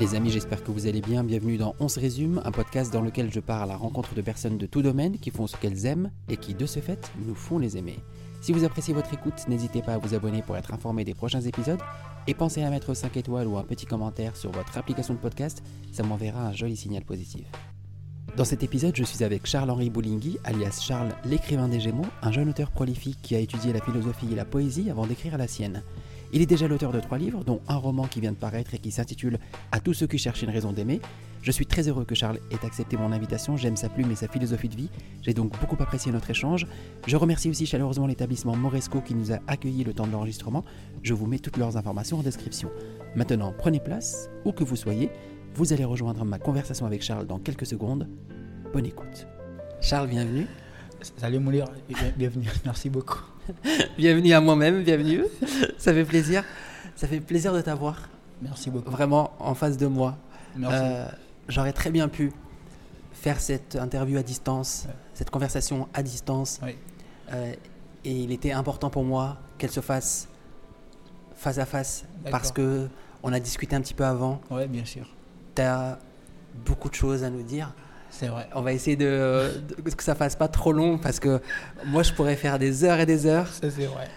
Les amis, j'espère que vous allez bien. Bienvenue dans On se résume, un podcast dans lequel je pars à la rencontre de personnes de tout domaine qui font ce qu'elles aiment et qui, de ce fait, nous font les aimer. Si vous appréciez votre écoute, n'hésitez pas à vous abonner pour être informé des prochains épisodes et pensez à mettre 5 étoiles ou un petit commentaire sur votre application de podcast, ça m'enverra un joli signal positif. Dans cet épisode, je suis avec Charles-Henri Boulingui, alias Charles l'écrivain des Gémeaux, un jeune auteur prolifique qui a étudié la philosophie et la poésie avant d'écrire la sienne. Il est déjà l'auteur de trois livres, dont un roman qui vient de paraître et qui s'intitule À tous ceux qui cherchent une raison d'aimer. Je suis très heureux que Charles ait accepté mon invitation, j'aime sa plume et sa philosophie de vie, j'ai donc beaucoup apprécié notre échange. Je remercie aussi chaleureusement l'établissement Moresco qui nous a accueillis le temps de l'enregistrement. Je vous mets toutes leurs informations en description. Maintenant, prenez place, où que vous soyez, vous allez rejoindre ma conversation avec Charles dans quelques secondes. Bonne écoute. Charles, bienvenue. Salut Moulir, bienvenue, merci beaucoup. bienvenue à moi-même, bienvenue. Ça fait plaisir. Ça fait plaisir de t'avoir. Merci beaucoup. Vraiment en face de moi. Merci. Euh, J'aurais très bien pu faire cette interview à distance, cette conversation à distance. Oui. Euh, et il était important pour moi qu'elle se fasse face à face parce que on a discuté un petit peu avant. Oui, bien sûr. Tu as beaucoup de choses à nous dire. C'est vrai. On va essayer de, de- que ça fasse pas trop long parce que moi je pourrais faire des heures et des heures. Ça, c'est vrai.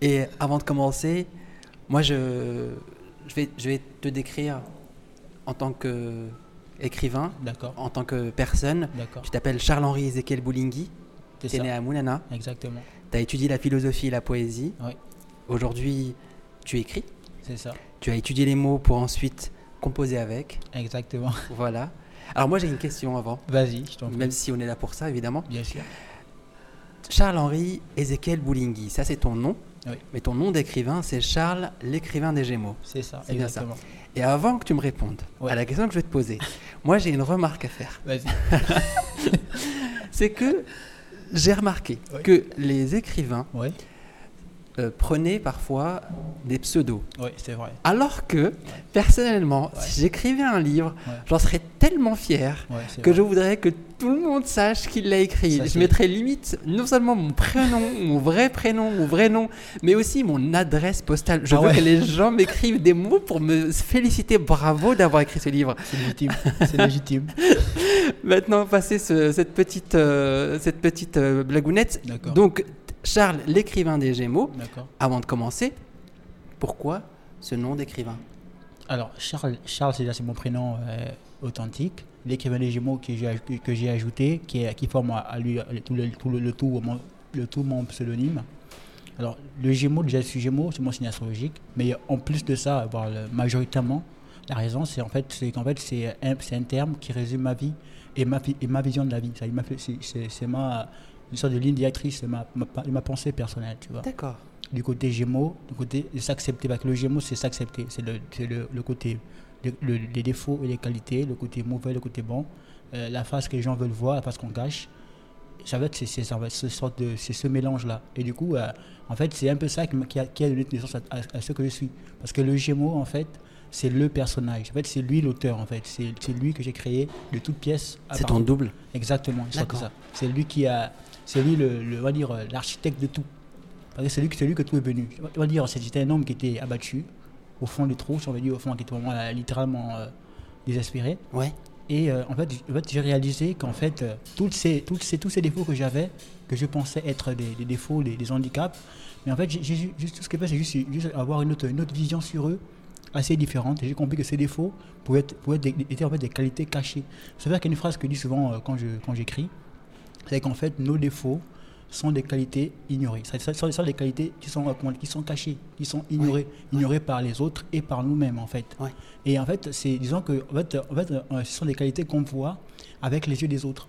Et avant de commencer, moi je, je, vais, je vais te décrire en tant qu'écrivain, en tant que personne. d'accord. Tu t'appelles Charles-Henri Ezekiel Boulingui, tu es né à Moulana, Exactement. tu as étudié la philosophie et la poésie. Oui. Aujourd'hui, tu écris, C'est ça. tu as étudié les mots pour ensuite composer avec. Exactement. Voilà. Alors moi j'ai une question avant, Vas-y, je t'en prie. même si on est là pour ça évidemment. Bien sûr. Charles-Henri Ezekiel Boulingui, ça c'est ton nom. Oui. Mais ton nom d'écrivain, c'est Charles l'écrivain des Gémeaux. C'est ça. C'est bien ça. Et avant que tu me répondes Ouais. à la question que je vais te poser, moi j'ai une remarque à faire. Vas-y. C'est que j'ai remarqué que les écrivains Oui, euh, prenaient parfois des pseudos. oui, c'est vrai. Alors que, personnellement, Ouais. si j'écrivais un livre, Ouais. j'en serais tellement fier que vrai. je voudrais que tout le monde sache qu'il l'a écrit. Ça, je mettrais limite non seulement mon prénom, mon vrai prénom, mon vrai nom, mais aussi mon adresse postale. Je Ah veux que les gens m'écrivent des mots pour me féliciter, bravo d'avoir écrit ce livre. C'est légitime. c'est légitime. Maintenant, passer ce- cette petite, euh, cette petite euh, blagounette. D'accord. Donc, Charles, l'écrivain des Gémeaux, D'accord. avant de commencer, pourquoi ce nom d'écrivain? Alors, Charles, Charles c'est mon prénom euh, authentique. L'écrivain des Gémeaux que j'ai ajouté, qui, est, qui forme à, à lui tout le, tout le, le tout, mon, le tout mon pseudonyme. Alors, le Gémeaux, déjà, je suis Gémeaux, c'est mon signe astrologique. Mais en plus de ça, le- majoritairement, la raison, c'est en fait, c'est qu'en fait, c'est un, un terme qui résume ma vie et ma, et ma vision de la vie. C'est ma une sorte de ligne directrice de ma, ma, ma pensée personnelle, tu vois D'accord. du côté Gémeaux, du côté de s'accepter. Parce que le Gémeaux, c'est s'accepter. C'est le, c'est le, le côté, le- le- les défauts et les qualités, le côté mauvais, le côté bon, euh, la face que les gens veulent voir, la face qu'on cache. Ça va être, c'est, c'est, ça va être ce, sorte de, c'est ce mélange-là. Et du coup, euh, en fait, c'est un peu ça qui, a, qui a donné naissance à, à- à ce que je suis. Parce que le Gémeaux, en fait, c'est le personnage. En fait, c'est lui l'auteur, en fait. C'est, c'est lui que j'ai créé de toutes pièces. à C'est ton double? Exactement, c'est D'accord. ça. C'est lui qui a, c'est lui le, le- on va dire euh, l'architecte de tout. C'est lui, lui que tout est venu. On va dire, c'était un homme qui était abattu au fond du trou, si on veut dire au fond, qui était vraiment euh, littéralement euh, désespéré. Ouais. Et euh, en fait, j'ai réalisé qu'en fait, euh, toutes ces, toutes ces, tous ces défauts que j'avais, que je pensais être des, des défauts, des, des handicaps, mais en fait, j'ai- j'ai juste tout ce que fait, c'est juste, juste avoir une autre, une autre vision sur eux assez différente. J'ai compris que ces défauts pouvaient être, pouvaient être des, étaient en fait des qualités cachées. C'est vrai qu'il y a une phrase que je dis souvent quand je quand j'écris, c'est qu'en fait, nos défauts sont des qualités ignorées. Ce sont, des qualités qui sont, qui sont cachées, qui sont ignorées, ignorées par les autres et par nous-mêmes, en fait. Ouais. Et en fait, c'est, disons que en fait, en fait, euh, ce sont des qualités qu'on voit avec les yeux des autres.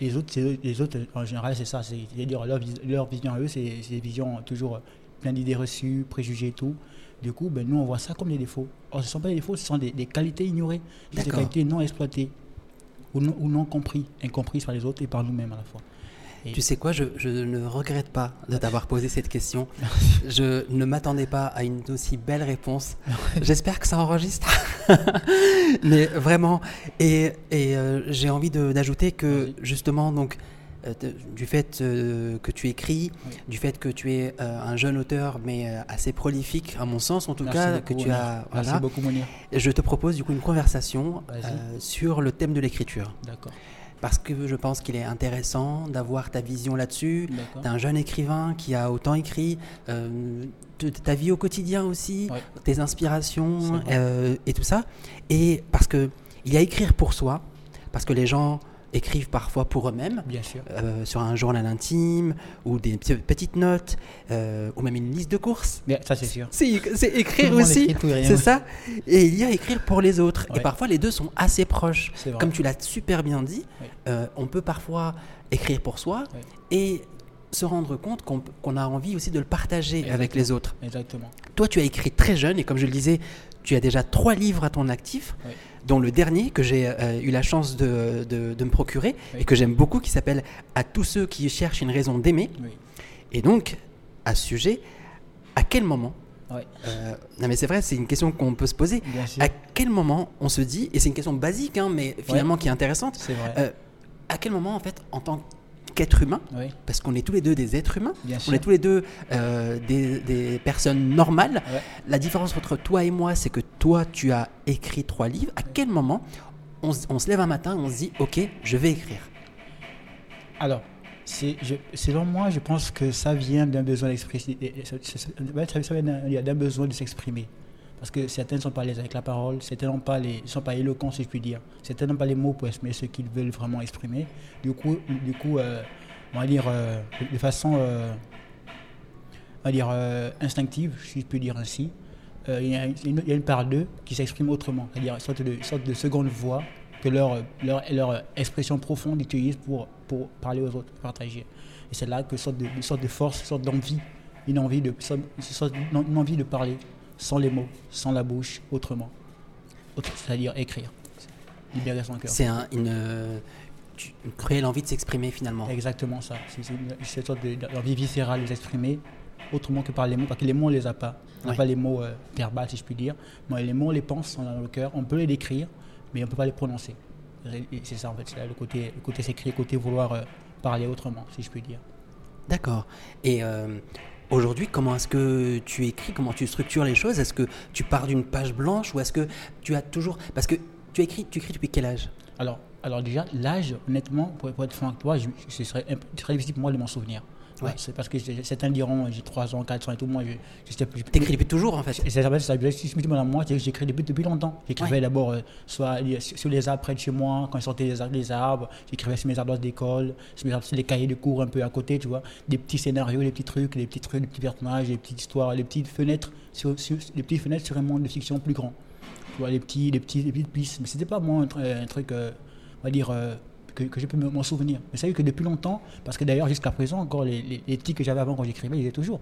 Les autres, les autres en général, c'est ça. C'est, c'est-à-dire leur, leur vision à eux, c'est, c'est des visions toujours plein d'idées reçues, préjugés et tout. Du coup, ben, nous, on voit ça comme des défauts. Or, ce ne sont pas des défauts, ce sont des, des qualités ignorées, des qualités non exploitées ou non, ou non compris, incomprises par les autres et par nous-mêmes à la fois. Et- Tu sais quoi, je, je ne regrette pas de t'avoir posé cette question. Je ne m'attendais pas à une aussi belle réponse. J'espère que ça enregistre. Mais vraiment, et, et, euh, j'ai envie d'ajouter que justement, donc, du fait euh, que tu écris, Oui. du fait que tu es euh, un jeune auteur, mais euh, assez prolifique, à mon sens en tout Merci cas, beaucoup, que tu as. Merci voilà. beaucoup, Mounir. Je te propose du coup une conversation euh, sur le thème de l'écriture. D'accord. Parce que je pense qu'il est intéressant d'avoir ta vision là-dessus. T'es un jeune écrivain qui a autant écrit, euh, de- de ta vie au quotidien aussi, Ouais. tes inspirations euh, et tout ça. Et parce que il y a écrire pour soi, parce que les gens écrivent parfois pour eux-mêmes, Bien sûr. euh, sur un journal intime ou des pe- petites notes euh, ou même une liste de courses. Bien, ça, c'est sûr. C'est écrire aussi, c'est ça. Et il y a écrire pour les autres. Et parfois les deux sont assez proches. Comme tu l'as super bien dit, Ouais. euh, on peut parfois écrire pour soi Ouais. et se rendre compte qu'on a envie aussi de le partager avec les autres. Exactement. Toi, tu as écrit très jeune et comme je le disais, tu as déjà trois livres à ton actif. Dont le dernier que j'ai euh, eu la chance de, de- de me procurer Oui. et que j'aime beaucoup, qui s'appelle À tous ceux qui cherchent une raison d'aimer. Oui. Et donc, à ce sujet, à quel moment Ouais. euh, Non mais c'est vrai, c'est une question qu'on peut se poser. À quel moment on se dit, et c'est une question basique, hein, mais finalement qui est intéressante, vrai. euh, à quel moment en fait, en tant qu'être humain, oui. parce qu'on est tous les deux des êtres humains, Bien on sûr. est tous les deux euh, des, des personnes normales. Ouais. La différence entre toi et moi, c'est que toi, tu as écrit trois livres. À quel moment on, se- on se lève un matin, on se dit, ok, je vais écrire? Alors, je- selon moi, je pense que ça vient d'un besoin d'exprimer. Ça, ça- ça- vient d'un besoin de s'exprimer. Parce que certains ne sont pas à l'aise avec la parole, certains n'ont pas les, sont pas éloquents, si je puis dire. Certains n'ont pas les mots pour exprimer ce qu'ils veulent vraiment exprimer. Du coup, du coup euh, on va dire euh, de, façon euh, on va dire, instinctive, si je puis dire ainsi, il, y a une, part d'eux qui s'exprime autrement, c'est-à-dire une sorte de, sorte de seconde voix que leur, leur, leur expression profonde utilise pour, pour parler aux autres, partager. Et c'est là que sorte de, une sorte de force, une sorte d'envie, une envie de, une envie de parler sans les mots, sans la bouche, autrement. Autre- C'est-à-dire écrire, libérer son cœur. C'est un- une, euh, une cruelle envie de s'exprimer finalement. Exactement ça. C'est une, sorte de- d'envie viscérale de s'exprimer autrement que par les mots, parce que les mots on les a pas. On n'a Oui. pas les mots euh, verbaux, si je puis dire. Mais les mots, on les pense, on a dans le cœur. On peut les décrire, mais on ne peut pas les prononcer. C'est ça en fait, c'est le côté, le côté s'écrire, le côté vouloir euh, parler autrement, si je puis dire. D'accord. Et euh, aujourd'hui, comment est-ce que tu écris Comment tu structures les choses? Est-ce que tu pars d'une page blanche ou est-ce que tu as toujours... Parce que tu écris, tu écris depuis quel âge? Alors, alors déjà, l'âge, honnêtement, pour, être franc avec toi, ce serait très difficile pour moi de m'en souvenir. Ouais. C'est parce que certains diront j'ai 3 ans, 4 ans et tout. Moi, sais plus. T'écris depuis toujours en fait Et ça, ça, si je me moi, c'est j'écris depuis, depuis longtemps. J'écrivais Ouais. d'abord euh, soit sur les arbres près de chez moi, quand je sortais les, ar- les arbres, j'écrivais sur mes ardoises d'école, sur, sur les cahiers de cours un peu à côté, tu vois, des petits scénarios, des petits trucs, des petits trucs, des petits personnages, des petites histoires, des petites fenêtres sur, sur- des petites fenêtres sur un monde de fiction plus grand. Tu vois, les petits, les petits, les petites pistes. Mais c'était pas moi un truc, euh, on va dire. euh, que, que je peux me- m'en souvenir. Mais c'est vrai que depuis longtemps, parce que d'ailleurs jusqu'à présent, encore les, les, les tics que j'avais avant quand j'écrivais, ils étaient toujours.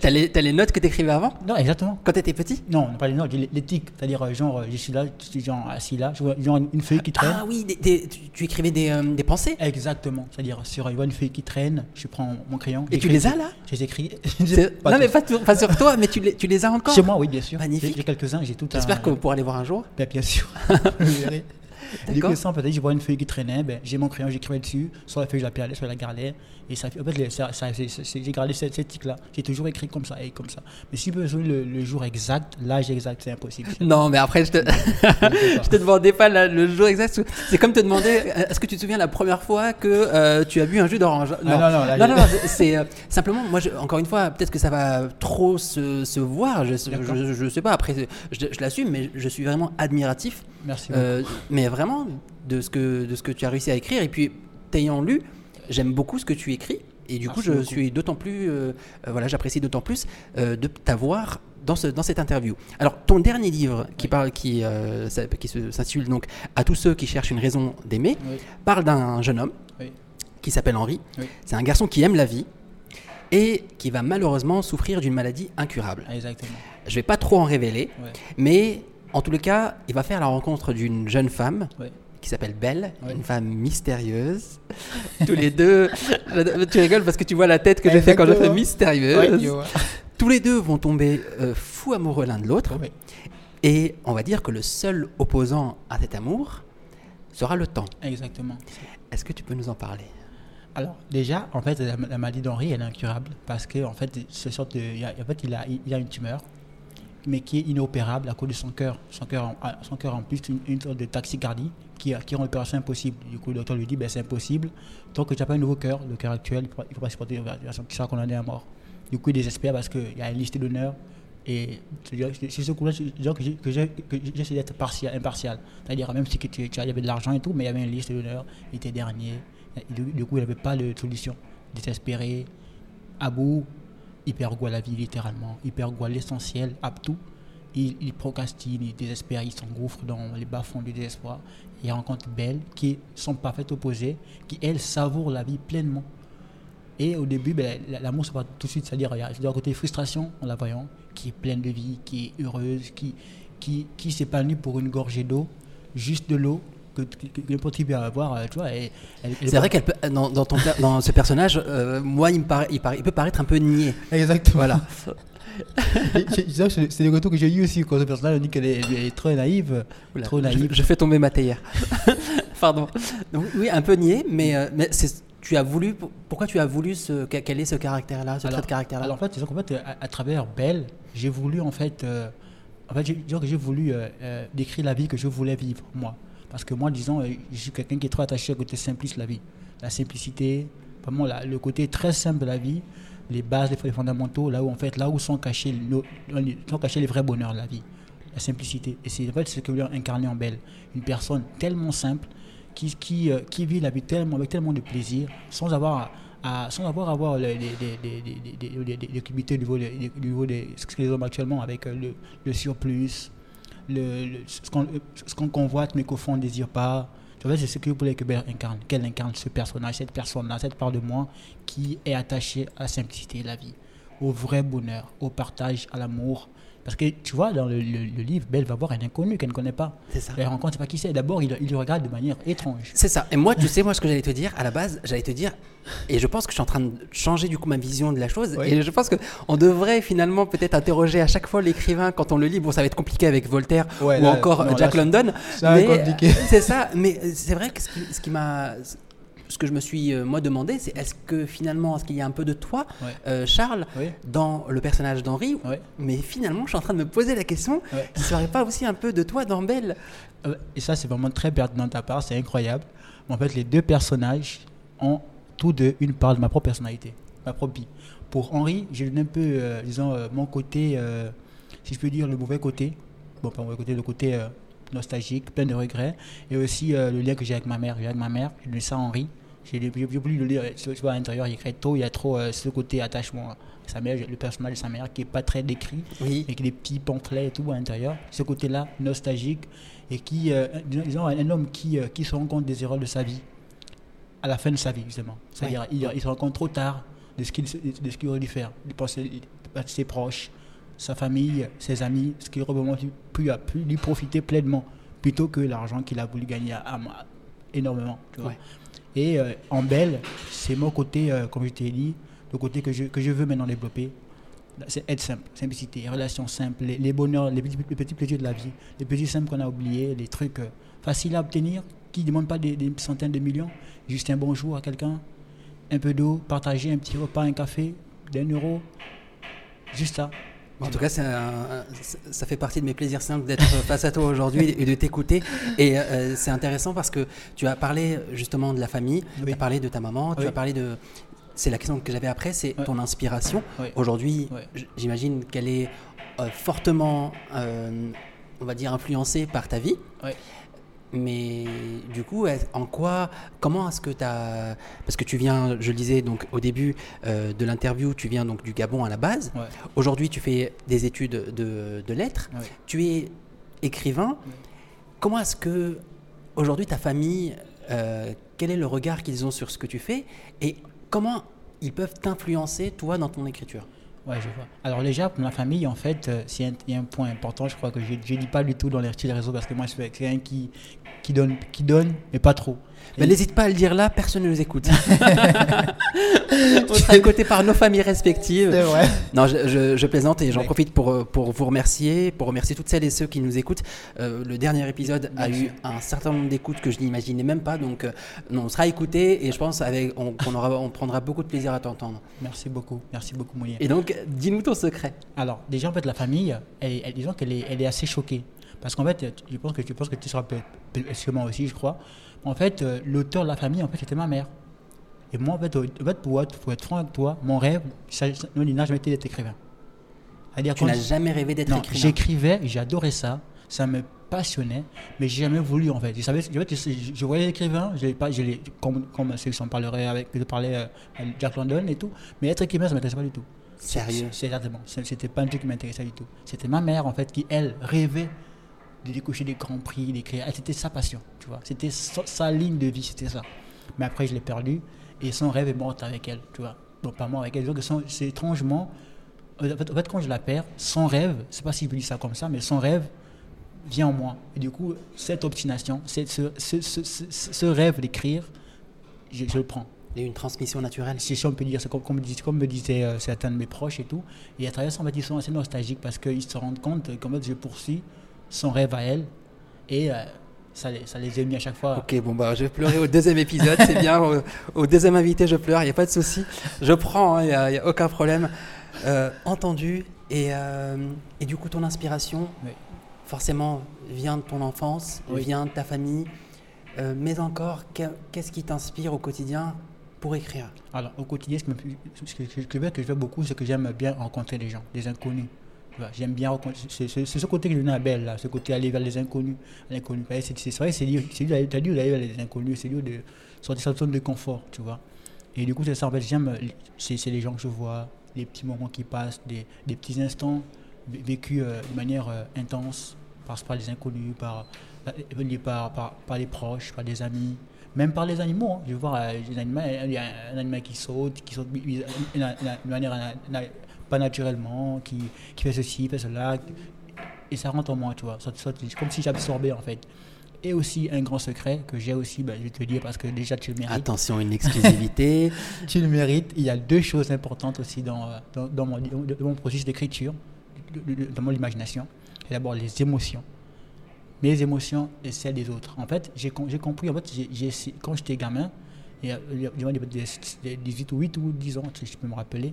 T'as les, les notes que t'écrivais avant? Non, exactement. Quand t'étais petit? Non, pas les notes, les, les tics, c'est-à-dire euh, genre euh, je suis là, je suis genre assis là, je vois genre une, feuille qui traîne. Ah oui, des- des- tu, tu écrivais des, euh, des pensées? Exactement, c'est-à-dire sur une feuille qui traîne, je prends mon crayon. Et tu les as là? Je les écris. Non mais pas, sur- pas sur toi, mais tu les, tu les as encore Chez moi, oui, bien sûr. Magnifique. J'ai quelques-uns, j'ai tout un- J'espère qu'on pourra les voir un jour. Ben, bien sûr. Coup, ça, peut-être, je vois une feuille qui traînait, ben, j'ai mon crayon, j'écrivais dessus, soit la feuille, je la je la gardais. Et ça, en fait, ça, ça- j'ai gardé cette, cette tic-là. J'ai toujours écrit comme ça et comme ça. Mais si besoin le, le jour exact, l'âge exact, c'est impossible. Non, mais après, je te, je te demandais pas la- le jour exact. C'est comme te demander est-ce que tu te souviens la première fois que euh, tu as bu un jus d'orange? Ah, non, non, là, non, non, c'est- euh, simplement, moi, je- encore une fois, peut-être que ça va trop se, se voir, je, je, je sais pas, après, je, je l'assume, mais je suis vraiment admiratif, Merci. euh, mais vraiment, de ce, que, de ce que tu as réussi à écrire. Et puis, t'ayant lu, j'aime beaucoup ce que tu écris. Et du coup, je beaucoup. suis d'autant plus, euh, euh, voilà, j'apprécie d'autant plus euh, de t'avoir dans, ce, dans cette interview. Alors, ton dernier livre, qui, parle, qui, euh, qui s'intitule donc À tous ceux qui cherchent une raison d'aimer, Oui. parle d'un jeune homme Oui. qui s'appelle Henri. Oui. C'est un garçon qui aime la vie et qui va malheureusement souffrir d'une maladie incurable. Ah, Exactement. Je vais pas trop en révéler, mais en tous les cas, il va faire la rencontre d'une jeune femme. Qui s'appelle Belle, une femme mystérieuse. Tous les deux, tu rigoles parce que tu vois la tête que j'ai fait quand je fais Exactement. mystérieuse. Tous les deux vont tomber euh, fous amoureux l'un de l'autre. Et on va dire que le seul opposant à cet amour sera le temps. Exactement. Est-ce que tu peux nous en parler? Alors, déjà, en fait, la, la maladie d'Henri, elle est incurable parce que, en fait, ce sorte de, il, a, en fait, il, a, il a une tumeur, mais qui est inopérable à cause de son cœur. Son cœur, en, son cœur en plus, une, une sorte de taxicardie qui, qui rend l'opération impossible. Du coup, le docteur lui dit, ben, c'est impossible. Tant que tu n'as pas un nouveau cœur, le cœur actuel, il ne faut pas supporter l'opération, tu seras condamné à mort. Du coup, il désespère parce qu'il y a une liste d'honneur. Et c'est ce coup-là que j'essaie d'être partial, impartial. C'est-à-dire, même si tu, tu avais de l'argent et tout, mais il y avait une liste d'honneur, il était dernier. Du coup, il n'avait pas de solution. Désespéré, à bout, il perd goût à la vie, littéralement. Il perd goût à l'essentiel, à tout. Il, il, procrastine, il désespère, il s'engouffre dans les bas-fonds du désespoir. Il rencontre Belle, qui est son parfait opposé, qui, elle, savoure la vie pleinement. Et au début, ben, l'amour, c'est pas tout de suite, c'est-à-dire, il y a un côté frustration en la voyant, qui est pleine de vie, qui est heureuse, qui, qui, qui s'épanouit pour une gorgée d'eau, juste de l'eau, que, que, que n'importe qui peut avoir, euh, tu vois. C'est vrai qu'elle peut, dans, dans, ton, dans ce personnage, euh, moi, il, me paraît, il, paraît, il, peut paraître un peu niais. Exactement. Voilà. c'est des retours que j'ai eu aussi quand ce personnage dit qu'elle est, est, trop naïve. Oula, trop naïve. Je, je, fais tomber ma théière. Pardon. Donc, oui, un peu niais, mais, euh, mais tu as voulu. Pourquoi tu as voulu ce, quel est ce caractère-là, ce alors, trait de caractère-là? Alors en fait, en fait à, à, travers Belle, j'ai voulu en fait. Euh, en fait, que j'ai voulu euh, euh, décrire la vie que je voulais vivre, moi. Parce que moi, disons, je suis quelqu'un qui est trop attaché au côté simpliste de la vie. La simplicité, vraiment la, le côté très simple de la vie, les bases, les fondamentaux, là où en fait, là où sont cachés, sont cachés les vrais bonheurs de la vie. La simplicité. Et c'est en fait ce que voulais incarner en Belle. Une personne tellement simple qui, qui, euh, qui vit la vie tellement, avec tellement de plaisir, sans avoir à, sans avoir à avoir les, les, les au niveau, des, niveau des, ce que les hommes actuellement avec le, le surplus, le, le, ce qu'on qu convoite mais qu'au fond on ne désire pas. C'est ce que vous voulez que Belle incarne, qu'elle incarne ce personnage, cette personne-là, cette part de moi qui est attachée à la simplicité de la vie, au vrai bonheur, au partage, à l'amour. Parce que tu vois, dans le, le, le, livre, Belle va voir un inconnu qu'elle ne connaît pas. C'est ça. Elle rencontre pas qui c'est. D'abord, il, il, le regarde de manière étrange. C'est ça. Et moi, tu sais, moi, ce que j'allais te dire, à la base, j'allais te dire, et je pense que je suis en train de changer du coup ma vision de la chose. Oui. Et je pense qu'on devrait finalement peut-être interroger à chaque fois l'écrivain quand on le lit. Bon, ça va être compliqué avec Voltaire ouais, ou là, encore non, Jack là, London. Mais c'est ça. Mais c'est vrai que ce qui, ce qui m'a ce que je me suis euh, moi demandé, c'est est-ce que finalement, est-ce qu'il y a un peu de toi, ouais. euh, Charles, oui. dans le personnage d'Henri. Mais finalement, je suis en train de me poser la question, ouais. ne serait pas aussi un peu de toi dans Belle euh, Et ça, c'est vraiment très pertinent de ta part, c'est incroyable. En fait, les deux personnages ont tous deux une part de ma propre personnalité, ma propre vie. Pour Henri, j'ai un peu, euh, disons, mon côté, si je peux dire, le mauvais côté. Bon, pas le mauvais côté, le côté nostalgique, plein de regrets. Et aussi euh, le lien que j'ai avec ma mère. J'ai avec ma mère, je le sens Henri. J'ai voulu le lire, tu vois, à l'intérieur, il écrit tôt, il y a trop euh, ce côté attachement. Sa mère, le personnage de sa mère qui n'est pas très décrit, oui. avec des petits pamphlets et tout à l'intérieur. Ce côté-là, nostalgique, et qui, euh, disons, un homme qui, qui se rend compte des erreurs de sa vie, à la fin de sa vie, justement. C'est-à-dire, oui. il, il, se rend compte trop tard de ce qu'il qu aurait dû faire. Il pense à ses proches, sa famille, ses amis, ce qu'il aurait pu, a pu lui profiter pleinement, plutôt que l'argent qu'il a voulu gagner à, à, énormément. Tu vois. Ouais. Et euh, en belle, c'est mon côté, euh, comme je t'ai dit, le côté que je, que je veux maintenant développer. C'est être simple, simplicité, relations simples, les, les bonheurs, les petits, les petits, plaisirs de la vie, les petits simples qu'on a oubliés, les trucs euh, faciles à obtenir, qui ne demandent pas des, des, centaines de millions. Juste un bonjour à quelqu'un, un peu d'eau, partager un petit repas, un café, d'un euro. Juste ça. En tout cas, un, ça fait partie de mes plaisirs simples d'être face à toi aujourd'hui et de t'écouter. Et euh, c'est intéressant parce que tu as parlé justement de la famille, oui. tu as parlé de ta maman, tu as parlé de... C'est la question que j'avais après, c'est ton inspiration. Aujourd'hui, j'imagine qu'elle est euh, fortement, euh, on va dire, influencée par ta vie. Mais du coup, en quoi, comment est-ce que tu as. Parce que tu viens, je le disais donc au début euh, de l'interview, tu viens donc du Gabon à la base. Ouais. Aujourd'hui, tu fais des études de, de lettres. Ouais. Tu es écrivain. Ouais. Comment est-ce que aujourd'hui ta famille, euh, quel est le regard qu'ils ont sur ce que tu fais? Et comment ils peuvent t'influencer toi dans ton écriture? Ouais, je vois. Alors déjà, pour ma famille, en fait, euh, y a un point important, je crois, que je ne dis pas du tout dans les réseaux, parce que moi, je suis quelqu'un qui, qui, donne, qui donne, mais pas trop. Mais Et- n'hésite pas à le dire là, personne ne nous écoute. On sera écouté par nos familles respectives. C'est vrai. Non, je, je- je plaisante et j'en Ouais. profite pour, euh, pour vous remercier, pour remercier toutes celles et ceux qui nous écoutent. Euh, le dernier épisode a eu un certain nombre d'écoutes que je n'imaginais même pas, donc euh, non, on sera écouté et je pense avec, on, qu'on aura, on prendra beaucoup de plaisir à t'entendre. Merci beaucoup. Merci beaucoup, Moulier. Et donc, dis-nous ton secret. Alors, déjà, en fait, la famille, elle, elle- disons qu'elle est, elle est assez choquée. Parce qu'en fait, je pense que tu penses que tu seras peut-être peut-être que moi aussi, je crois. En fait, euh, l'auteur de la famille, en fait, c'était ma mère. Et moi, en fait, en pour, être, pour être franc avec toi, mon rêve, non, il n'a jamais été d'être écrivain. C'est-à-dire Tu n'as jamais rêvé d'être écrivain. j'écrivais, j'adorais ça, ça me passionnait, mais j'ai jamais voulu en fait. Je savais, je, je, je voyais l'écrivain, je pas, je comme, comme ceux qui s'en parleraient avec, je parlais euh, Jack London et tout, mais être écrivain, ça m'intéressait pas du tout. Sérieux? Exactement. C'était pas un truc qui m'intéressait du tout. C'était ma mère, en fait, qui, elle, rêvait de décocher des grands prix, d'écrire. C'était sa passion, tu vois. C'était sa, sa ligne de vie, c'était ça. Mais après, je l'ai perdu et son rêve est mort avec elle, tu vois. Bon, pas mort avec elle. Donc, c'est étrangement. En fait, en fait, quand je la perds, son rêve, c'est pas si je dire ça comme ça, mais son rêve vient en moi. Et du coup, cette obstination, cette- ce, ce, ce, rêve d'écrire, je, je le prends. Il y a eu une transmission naturelle. Si, on peut dire, c'est comme, comme, me dis- comme me disaient euh, certains de mes proches et tout. Et à travers ça, en fait, ils sont assez nostalgiques parce qu'ils se rendent compte qu'en fait, je poursuis son rêve à elle. Et euh, ça, les- ça les émue à chaque fois. Ok, bon, bah, je vais pleurer au deuxième épisode, c'est bien. Au, au deuxième invité, je pleure, il n'y a pas de souci. Je prends, il n'y a, aucun problème. Euh, entendu. Et, euh, et du coup, ton inspiration, Oui. forcément, vient de ton enfance, Oui. vient de ta famille. Euh, mais encore, que- qu'est-ce qui t'inspire au quotidien pour écrire? Alors, au quotidien, ce, que, ce que je fais beaucoup, c'est que j'aime bien rencontrer des gens, des inconnus. J'aime bien. C'est ce côté que je donne à Belle, ce côté aller vers les inconnus. l'inconnu. Ouais, C'est vrai, c'est dur, d'aller- vers les inconnus, c'est dur de sortir de sa zone de confort, tu vois. Et du coup, c'est ça, en fait, j'aime, euh, c'est les gens que je vois, les petits moments qui passent, des, des petits instants vé- vécus euh, de manière euh, intense par, par les inconnus, par, par, par, par, par les proches, par des amis, même par les animaux. hein. Je vois euh, il y a un animal qui saute, qui saute de manière pas naturellement, qui, qui fait ceci, fait cela, et ça rentre en moi, tu vois. Comme si j'absorbais en fait. Et aussi un grand secret que j'ai aussi, ben, je vais te le dire parce que déjà tu le mérites. Attention, une exclusivité. Tu le mérites. Il y a deux choses importantes aussi dans, dans, dans mon, dans mon processus d'écriture, dans mon imagination. C'est d'abord les émotions. Mes émotions et celles des autres. En fait, j'ai com- j'ai compris, en fait, quand j'étais gamin, il y a- il y a- il y a des, des 18 ou 8 ou 10 ans, si je peux me rappeler,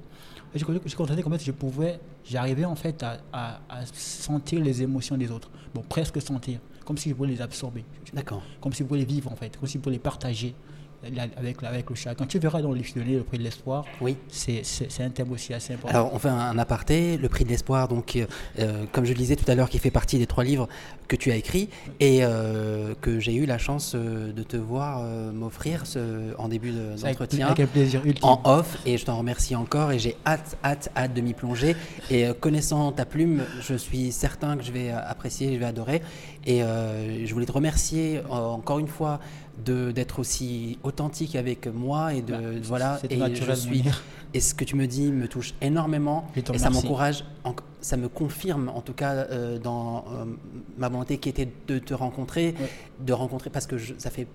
constaté qu'en fait, je pouvais, j'arrivais en fait à, à- à sentir les émotions des autres. Bon, presque sentir, comme si je pouvais les absorber D'accord. comme si vous pouvez les vivre en fait, comme si vous pouvez les partager avec, avec le chat. Quand tu verras dans le dictionnaire le prix de l'espoir, Oui. c'est un thème aussi assez important. Alors, on fait un, aparté, le prix de l'espoir, donc, euh, euh, comme je le disais tout à l'heure, qui fait partie des trois livres que tu as écrits et euh, que j'ai eu la chance de te voir euh, m'offrir en début de- C'est avec, d'entretien. avec un plaisir ultime. en off et je t'en remercie encore et j'ai hâte, hâte, hâte de m'y plonger et connaissant ta plume, je suis certain que je vais apprécier, je vais adorer et je voulais te remercier encore une fois de d'être aussi authentique avec moi et de Bah, voilà et je suis et ce que tu me dis me touche énormément et ça m'encourage, en- ça me confirme en tout cas euh, dans euh, ma volonté qui était de te rencontrer, Ouais. de rencontrer parce que je- ça fait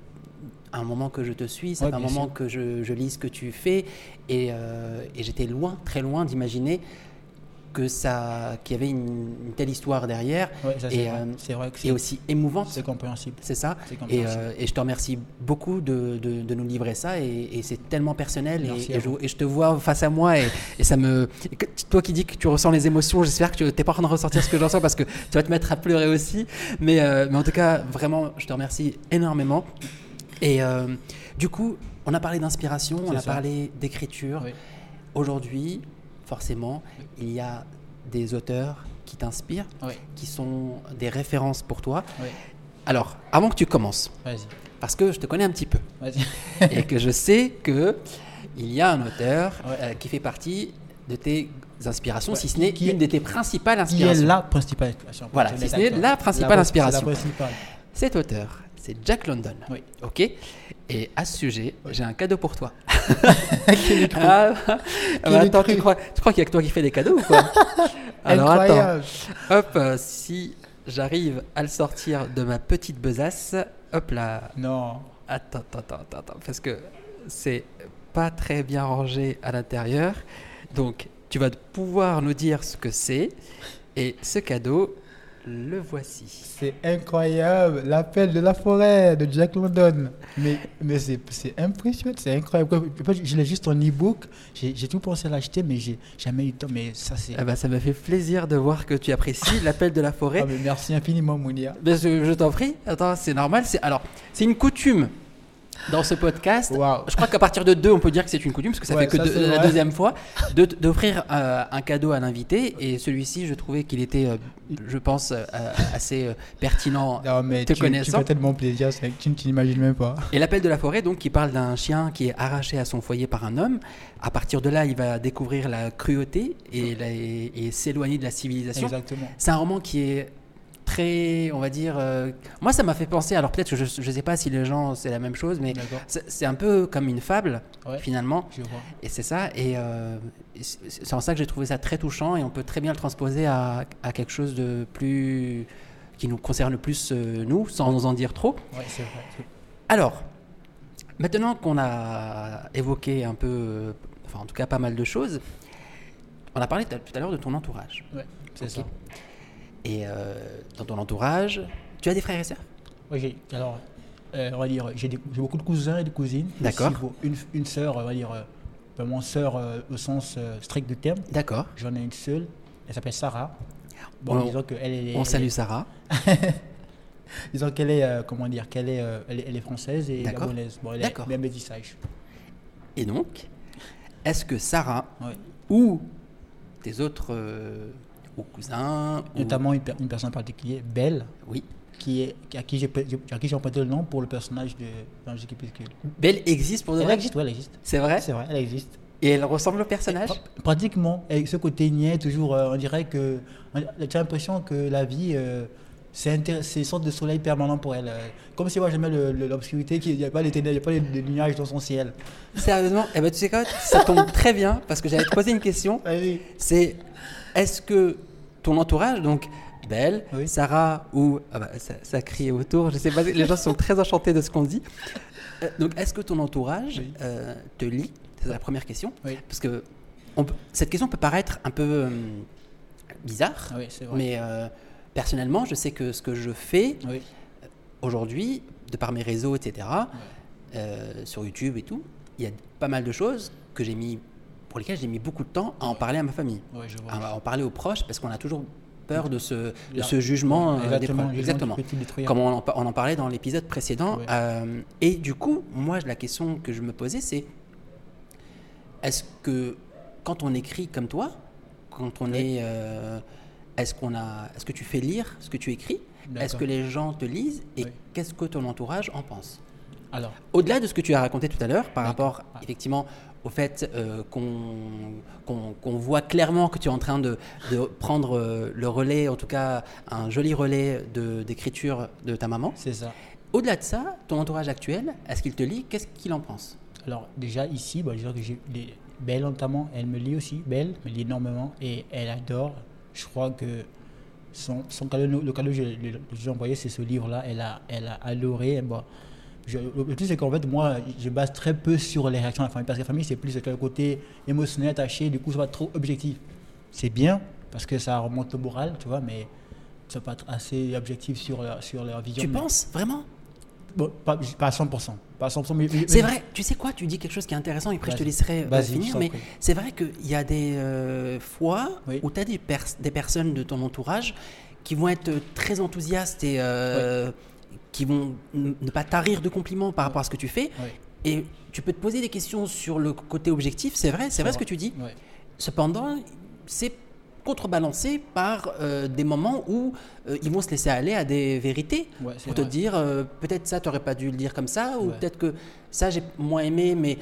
un moment que je te suis, ça Ouais, fait un moment sûr. que je, je lis ce que tu fais et, euh, et j'étais loin, très loin d'imaginer que ça, qu'il y avait une, une telle histoire derrière Ouais, ça, et, euh, vrai que et c'est aussi émouvante. c'est compréhensible. C'est ça. Et, euh, et je te remercie beaucoup de, de- de nous livrer ça. Et, et c'est tellement personnel. Et, je, vous. et je te vois face à moi. Et, ça me. toi qui dis que tu ressens les émotions, j'espère que tu n'es pas en train de ressortir ce que j'en ressens parce que tu vas te mettre à pleurer aussi. Mais, euh, mais en tout cas, vraiment, je te remercie énormément. Et du coup, on a parlé d'inspiration, on a ça. parlé d'écriture. Oui. Aujourd'hui, forcément, il y a des auteurs qui t'inspirent, Oui, qui sont des références pour toi. oui. Alors, avant que tu commences, parce que je te connais un petit peu et que je sais que il y a un auteur Ouais. euh, qui fait partie de tes inspirations, Ouais, si ce n'est une de tes principales Qui est inspirations. la principale inspiration Voilà, si ce n'est la principale La- inspiration. C'est la principale. Cet auteur, c'est Jack London. Oui. Ok Et à ce sujet, j'ai un cadeau pour toi. Ah, ah, mais l'eût attends, tu crois, tu crois qu'il y a que toi qui fais des cadeaux ou quoi? Alors attends, hop, euh, si j'arrive à le sortir de ma petite besace, hop là, Non. attends, attends, attends, attends, parce que c'est pas très bien rangé à l'intérieur. Donc, tu vas pouvoir nous dire ce que c'est. Et ce cadeau, le voici. C'est incroyable, l'appel de la forêt de Jack London. Mais, mais c'est c'est impressionnant, c'est incroyable. Je l'ai juste en e-book, j'ai tout pensé à l'acheter, mais j'ai jamais eu le temps. Mais ça, c'est. Ah bah, ça m'a fait plaisir de voir que tu apprécies l'appel de la forêt. Ah, mais merci infiniment, Mounia. Ben, je je t'en prie. Attends, c'est normal. C'est alors, c'est une coutume dans ce podcast. Je crois qu'à partir de deux, on peut dire que c'est une coutume, parce que ça Ouais, fait que ça, deux- c'est la deuxième fois, de- d'offrir euh, un cadeau à l'invité. Et celui-ci, je trouvais qu'il était, euh, je pense, euh, assez euh, pertinent. Non, mais Te tu, tu connaissant. fais tellement plaisir, c'est- tu, tu n'imagines même pas. Et l'appel de la forêt, donc, qui parle d'un chien qui est arraché à son foyer par un homme. À partir de là, il va découvrir la cruauté et s'éloigner de la civilisation. Exactement. C'est un roman qui est très, on va dire. euh, moi, ça m'a fait penser. Alors peut-être que je ne sais pas si les gens c'est la même chose, mais c'est un peu comme une fable Ouais. finalement. Et c'est ça. Et euh, c'est en ça que j'ai trouvé ça très touchant. Et on peut très bien le transposer à, à quelque chose de plus qui nous concerne plus euh, nous, sans en dire trop. Ouais, vrai. Alors, maintenant qu'on a évoqué un peu, enfin en tout cas pas mal de choses, on a parlé tout à- l'heure de ton entourage. Ouais, c'est ça. Et euh, dans ton entourage, tu as des frères et sœurs? J'ai, alors, euh, on va dire, j'ai, beaucoup de cousins et de cousines. D'accord. Bon, Une, une sœur, on va dire, euh, vraiment sœur euh, au sens strict du terme. D'accord. J'en ai une seule. Elle s'appelle Sarah. Bon, On- disons qu'elle est. On elle salue est- Sarah. disons qu'elle est, comment dire, qu'elle est, elle est, elle est française et D'accord. gabonaise. Bon, elle est même métissage. Et donc, est-ce que Sarah ou tes autres ou cousins, ou- Notamment une, per- une personne particulière, Belle, oui, qui est, à qui j'ai, emprunté le nom pour le personnage de Crépuscule. Belle existe pour de Elle vrai? existe, ouais, elle existe. C'est vrai? C'est vrai, elle existe. Et elle ressemble au personnage? Pra- Pratiquement, ce côté niais, toujours, euh, on dirait que. J'ai l'impression que la vie, euh, c'est une sorte de soleil permanent pour elle. euh. Comme si moi j'aimais l'obscurité, qu'il n'y a pas les ténèbres, il n'y a pas les, les nuages dans son ciel. Sérieusement? Eh ben tu sais quoi? Ça tombe très bien parce que j'allais te poser une question. C'est est-ce que ton entourage, donc Belle, Oui. Sarah ou ah bah, ça, ça crie autour, je sais pas, les gens sont très enchantés de ce qu'on dit. Euh, donc est-ce que ton entourage Oui. euh, te lit? C'est la première question. Oui. Parce que on peut- cette question peut paraître un peu hum, bizarre, vrai. mais euh, personnellement, je sais que ce que je fais aujourd'hui, de par mes réseaux, etc., euh, sur YouTube et tout, il y a pas mal de choses que j'ai mis, pour lesquelles j'ai mis beaucoup de temps à en parler à ma famille, Ouais, à en parler aux proches, parce qu'on a toujours peur de ce, de Là. ce jugement euh, des Exactement, Exactement. Comme on en, on en parlait dans l'épisode précédent. Ouais. Euh, et du coup, moi, la question que je me posais, c'est est-ce que quand on écrit comme toi, quand on est. euh, est-ce qu'on a, est-ce que tu fais lire ce que tu écris? Est-ce que les gens te lisent? Et Oui. qu'est-ce que ton entourage en pense? Alors, Au-delà de ce que tu as raconté tout à l'heure, par rapport Ah. effectivement au fait euh, qu'on voit clairement que tu es en train de, de prendre euh, le relais, en tout cas un joli relais d'écriture de, ta maman. c'est ça. Au-delà de ça, ton entourage actuel, est-ce qu'il te lit? Qu'est-ce qu'il en pense? Alors, déjà ici, bah, disons que j'ai des- Belle notamment, elle me lit aussi. Belle me lit énormément et elle adore. Je crois que son, son cadeau, le cadeau que je je lui ai envoyé, c'est ce livre-là. Elle a, elle a adoré. Bon, je- le truc, c'est qu'en fait, moi, je base très peu sur les réactions de la famille. Parce que la famille, c'est plus le côté émotionnel, attaché. Du coup, c'est pas trop objectif. C'est bien parce que ça remonte le moral, tu vois, mais c'est pas assez objectif sur leur, sur leur vision. Tu Mais- penses vraiment? Bon, pas, pas à 100%. Pas à 100%. mais- mais- C'est vrai, tu sais quoi? Tu dis quelque chose qui est intéressant et après je te laisserai euh, finir, mais c'est vrai qu'il y a des euh, fois Oui. où tu as des, pers- des personnes de ton entourage qui vont être très enthousiastes et euh, qui vont ne pas tarir de compliments par rapport à ce que tu fais. Et tu peux te poser des questions sur le côté objectif, c'est vrai, c'est vrai ce que tu dis. Cependant, c'est contrebalancé par euh, des moments où euh, ils vont se laisser aller à des vérités Ouais, pour te vrai. dire euh, peut-être ça, tu n'aurais pas dû le dire comme ça, ou Ouais. peut-être que ça, j'ai moins aimé, mais.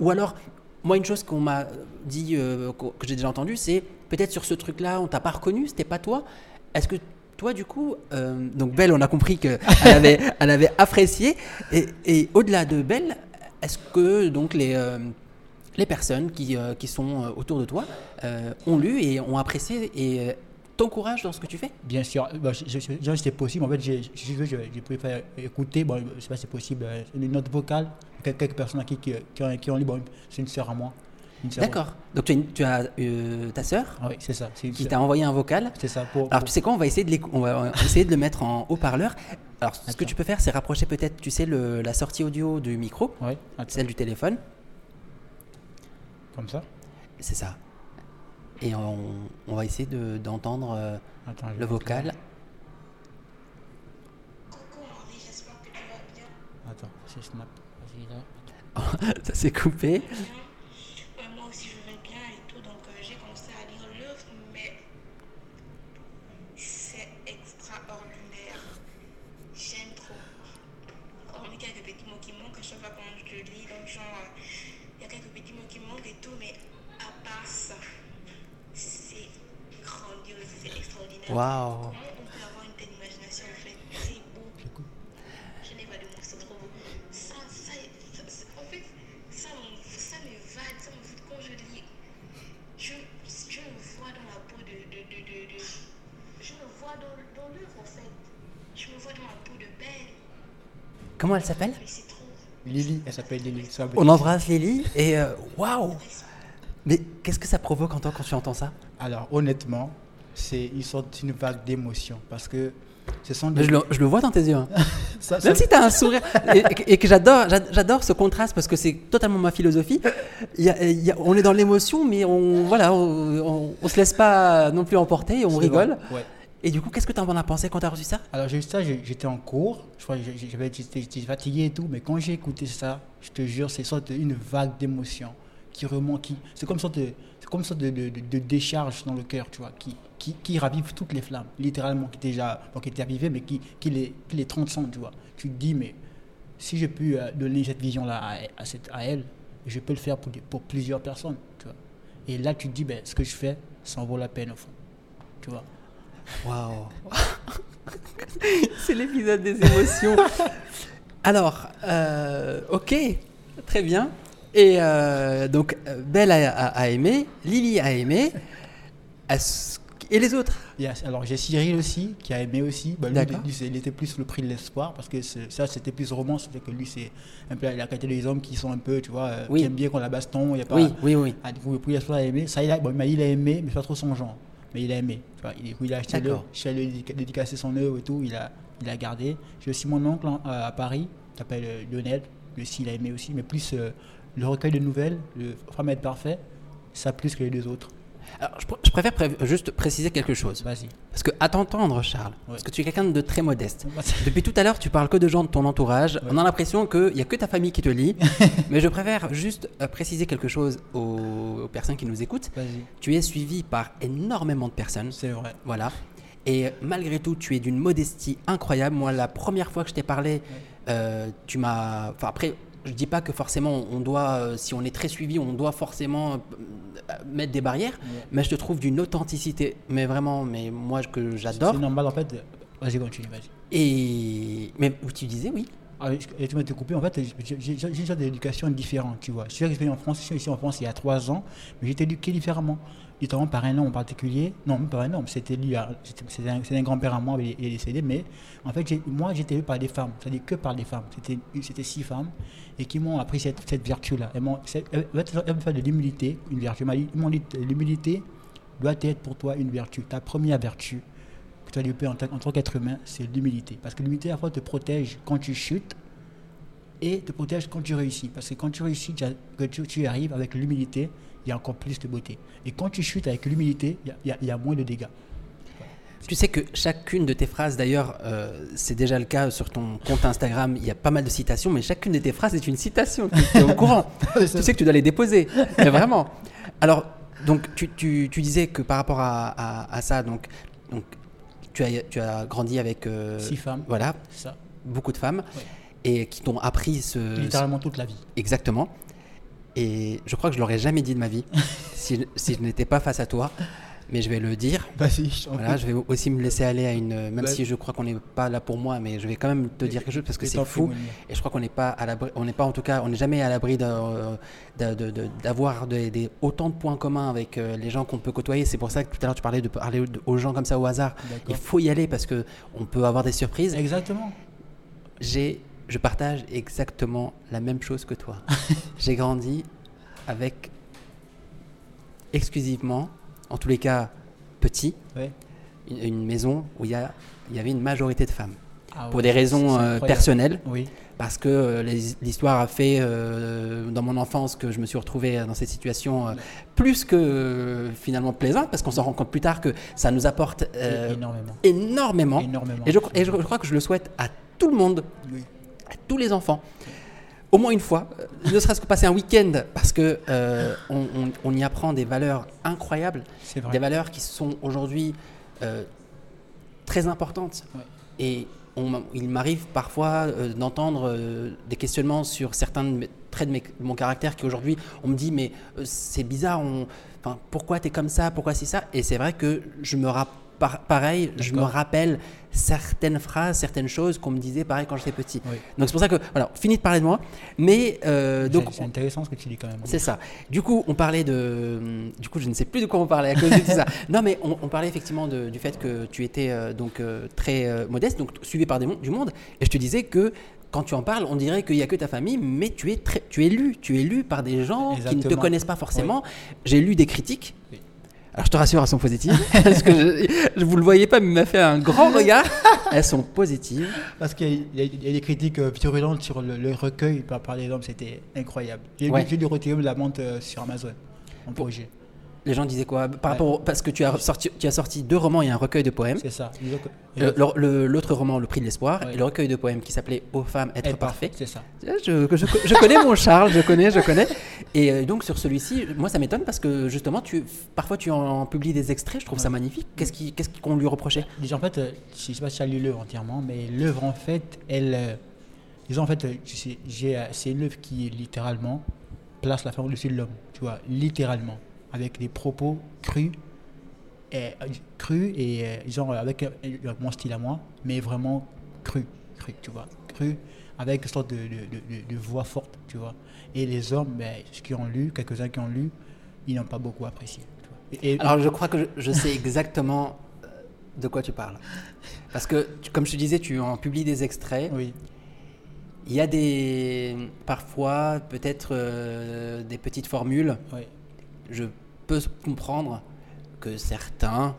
Ou alors, moi, une chose qu'on m'a dit, que j'ai déjà entendu, c'est peut-être sur ce truc-là, on t'a pas reconnu, c'était pas toi. Est-ce que toi, du coup, euh, donc Belle, on a compris qu'elle avait, elle avait apprécié, et, et au-delà de Belle, est-ce que donc les. euh, les personnes qui, euh, qui sont autour de toi ont lu et ont apprécié et euh, t'encourage dans ce que tu fais? Bien sûr, bah, c'était possible. En fait, j'ai je- je- je- j'ai préféré écouter, bon, je sais pas si c'est possible, une note vocale, quel- quelques personnes qui, qui, qui ont, qui ont dit, bon, c'est une sœur à moi. D'accord. Donc tu as, une- tu as, euh, ta sœur Ah oui, c'est ça. C'est une qui t'a envoyé un vocal. C'est ça. Pour, Alors pour- tu sais quoi, on va essayer de, on va, essayer de le mettre en haut-parleur. Alors ce que tu peux faire, c'est rapprocher peut-être, tu sais, le- la sortie audio du micro, celle du téléphone. comme ça. C'est ça. Et on, on va essayer de- d'entendre euh, Attends, je le vocal. Coucou Henri, j'espère que tu vas bien. Attends, c'est Snap. Vas-y, là. ça s'est coupé. Belle. Comment elle s'appelle? Lily, elle s'appelle Lily. On embrasse Lily et euh, waouh Mais qu'est-ce que ça provoque en toi quand tu entends ça? Alors, honnêtement, c'est une sorte une vague d'émotion parce que ce sont des. je, le, je le vois dans tes yeux. hein. ça- Même ça- si tu as un sourire et, et que j'adore, j'a- j'adore ce contraste parce que c'est totalement ma philosophie. Il y a- il y a- on est dans l'émotion, mais on voilà, on, on- on se laisse pas non plus emporter, on rigole. ouais. Et du coup, qu'est-ce que tu en as pensé quand tu as reçu ça? Alors, j'ai eu ça, j'étais en cours, je crois j'étais fatigué et tout, mais quand j'ai écouté ça, je te jure, c'est une sorte une vague d'émotion qui remonte, qui, c'est comme une sorte, de, comme sorte de, de- de- de décharge dans le cœur, tu vois, qui, qui, qui ravive toutes les flammes, littéralement, qui étaient déjà, bon, qui étaient ravivées, mais qui, qui, les, qui les transcendent, tu vois. Tu te dis, mais si j'ai pu euh, donner cette vision-là à, à, cette, à elle, je peux le faire pour, pour plusieurs personnes, tu vois. Et là, tu te dis, ben, ce que je fais, ça en vaut la peine, au fond, tu vois. Waouh C'est l'épisode des émotions. Alors, euh, ok, très bien. Et euh, donc, Belle a, a- a aimé, Lily a aimé. Est-ce- Et les autres? Il a- alors j'ai Cyril aussi qui a aimé aussi. Bah, lui, lui, c'est- il était plus le prix de l'espoir parce que c'est- ça c'était plus roman, c'était que lui c'est un peu la qualité des hommes qui sont un peu, tu vois, euh, Oui. qui aiment bien qu'on la baston. Il y a pas. Oui, oui, oui. Ah, du coup, le prix de l'espoir il a aimé. Ça il a, bon, il il a aimé, mais c'est pas trop son genre. Mais il a aimé. Tu vois, il, il a acheté l'œuvre, je suis allé dédica- dédicacer son œuvre et tout. Il a, il a gardé. J'ai aussi mon oncle en- à Paris, qui s'appelle euh, Lionel. Lui aussi il a aimé aussi, mais plus euh, le recueil de nouvelles, le Femme être parfait, ça plus que les deux autres. Alors, je, pr- je préfère pré- juste préciser quelque chose. Vas-y. Parce que, à t'entendre, Charles, parce que tu es quelqu'un de très modeste. Depuis tout à l'heure, tu parles que de gens de ton entourage. On a l'impression qu'il n'y a que ta famille qui te lit. mais je préfère juste euh, préciser quelque chose aux, aux personnes qui nous écoutent. Tu es suivi par énormément de personnes. C'est vrai. Voilà. Et malgré tout, tu es d'une modestie incroyable. Moi, la première fois que je t'ai parlé, euh, tu m'as. Enfin, après, je dis pas que forcément on doit, euh, si on est très suivi, on doit forcément euh, mettre des barrières. Mais je te trouve d'une authenticité, mais vraiment, mais moi que j'adore. C'est normal en fait. Vas-y, continue, vas-y. Et mais tu disais oui. Ah, et tu m'as été coupé? En fait, j'ai j'ai- j'ai une sorte d'éducation différente, tu vois. Je suis arrivé en France, je suis ici en France il y a trois ans, mais j'ai été éduqué différemment. Notamment par un homme en particulier. Non, pas un homme, c'était lui, c'était un, un grand-père à moi, il il est décédé, mais en fait, moi j'étais élevé par des femmes, c'est-à-dire que par des femmes. C'était six femmes et qui m'ont appris cette, cette vertu-là. Elles m'ont fait de l'humilité, une vertu. Ils m'ont dit l'humilité doit être pour toi une vertu. Ta première vertu que tu as développée en, en tant qu'être humain, c'est l'humilité. Parce que l'humilité, à la fois, te protège quand tu chutes et te protège quand tu réussis. Parce que quand tu réussis, tu arrives avec l'humilité, il y a encore plus de beauté. Et quand tu chutes avec l'humilité, il y a- il y, moins de dégâts. Tu sais que chacune de tes phrases, d'ailleurs, euh, c'est déjà le cas sur ton compte Instagram, il y a pas mal de citations, mais chacune de tes phrases est une citation. Tu es au courant. tu sais que tu dois les déposer. Mais vraiment. Alors, donc, tu, tu- tu disais que par rapport à, à- à ça, donc, donc tu, as, tu as grandi avec. euh, Six femmes. Voilà, ça. beaucoup de femmes. Ouais. Et qui t'ont appris ce. Littéralement toute la vie. Exactement. Et je crois que je l'aurais jamais dit de ma vie si, si je n'étais pas face à toi. mais je vais le dire. Vas-y, je t'en Voilà, je vais aussi me laisser aller à une. Même Bah- si je crois qu'on n'est pas là pour moi, mais je vais quand même te dire quelque chose parce que c'est fou. Et je crois qu'on n'est pas à l'abri, on n'est pas en tout cas, on n'est jamais à l'abri d'un- de- de- de- d'avoir autant de points communs avec euh, les gens qu'on peut côtoyer. C'est pour ça que tout à l'heure tu parlais de parler aux gens comme ça au hasard. Il faut y aller parce que on peut avoir des surprises. Exactement. J'ai, je partage exactement la même chose que toi. J'ai grandi avec exclusivement, en tous les cas petit, Ouais. une, une maison où il y, a, il y avait une majorité de femmes. Ah Pour des raisons euh, personnelles, Oui. parce que euh, l'histoire a fait euh, dans mon enfance que je me suis retrouvé dans cette situation plus que finalement plaisante, parce qu'on s'en rend compte plus tard que ça nous apporte énormément. énormément. Énormément. Et je, et je crois que je le souhaite à tout le monde, Oui. À tous les enfants, au moins une fois, euh, ne serait-ce que passer un week-end, parce que euh, on, on- on y apprend des valeurs incroyables, des valeurs qui sont aujourd'hui euh, très importantes. Ouais. Et on il m'arrive parfois euh, d'entendre des questionnements sur certains de mes- traits de, mes- de mon caractère qui aujourd'hui, on me dit, mais c'est bizarre, on, pourquoi tu es comme ça, pourquoi c'est ça? Et c'est vrai que je me rappelle. Pareil, je me rappelle certaines phrases, certaines choses qu'on me disait pareil quand j'étais petit. Oui. Donc c'est pour ça que, voilà, fini de parler de moi. Mais euh, donc, C'est- intéressant ce que tu dis quand même. c'est ça. Du coup, on parlait de. Du coup, je ne sais plus de quoi on parlait à cause de tout ça. Non, mais on, on parlait effectivement de- du fait que tu étais euh, donc euh, très modeste, donc suivi par des du monde. Et je te disais que quand tu en parles, on dirait qu'il n'y a que ta famille, mais tu es très, tu es lu, tu es lu par des gens qui ne te connaissent pas forcément. J'ai lu des critiques. Alors je te rassure, elles sont positives, parce que je, je vous le voyez pas, mais il m'a fait un grand regard. Elles sont positives. Parce qu'il y, a- y des critiques euh, virulentes sur le, le recueil par, par les hommes, c'était incroyable. J'ai Ouais. vu du Rotterdam de la monte euh, sur Amazon en projet. Les gens disaient quoi Par Ouais. rapport au- parce que tu as sorti, tu as sorti deux romans et un recueil de poèmes. C'est ça. Les autres- Le- le- L'autre roman, Le Prix de l'Espoir, Ouais. et le recueil de poèmes qui s'appelait Aux femmes, être, être parfait. C'est ça. Je, je- je connais mon Charles, je connais, je connais. Et euh, donc sur celui-ci, moi ça m'étonne parce que justement, tu, parfois tu en, publies des extraits, je trouve ça magnifique. Qu'est-ce qui- qu'est-ce qu'on lui reprochait? Déjà, en fait, euh, je ne sais pas si tu as lu l'œuvre entièrement, mais l'œuvre, en fait, elle. euh, disons, en fait, c'est une œuvre qui, littéralement, place la femme au-dessus de l'homme. Tu vois, littéralement. Avec des propos crus, et, euh, crus et, euh, genre, avec, euh, mon style à moi, mais vraiment crus, crus, tu vois. Crus, avec une sorte de, de, de- de- de voix forte, tu vois. Et les hommes, ben, ceux qui ont lu, quelques-uns qui ont lu, ils n'ont pas beaucoup apprécié. tu vois. Et- et- Alors je crois que je, je sais exactement de quoi tu parles. Parce que, tu- comme je te disais, tu en publies des extraits. oui, Il y a des, parfois, peut-être euh, des petites formules. oui. Je peux comprendre que certains,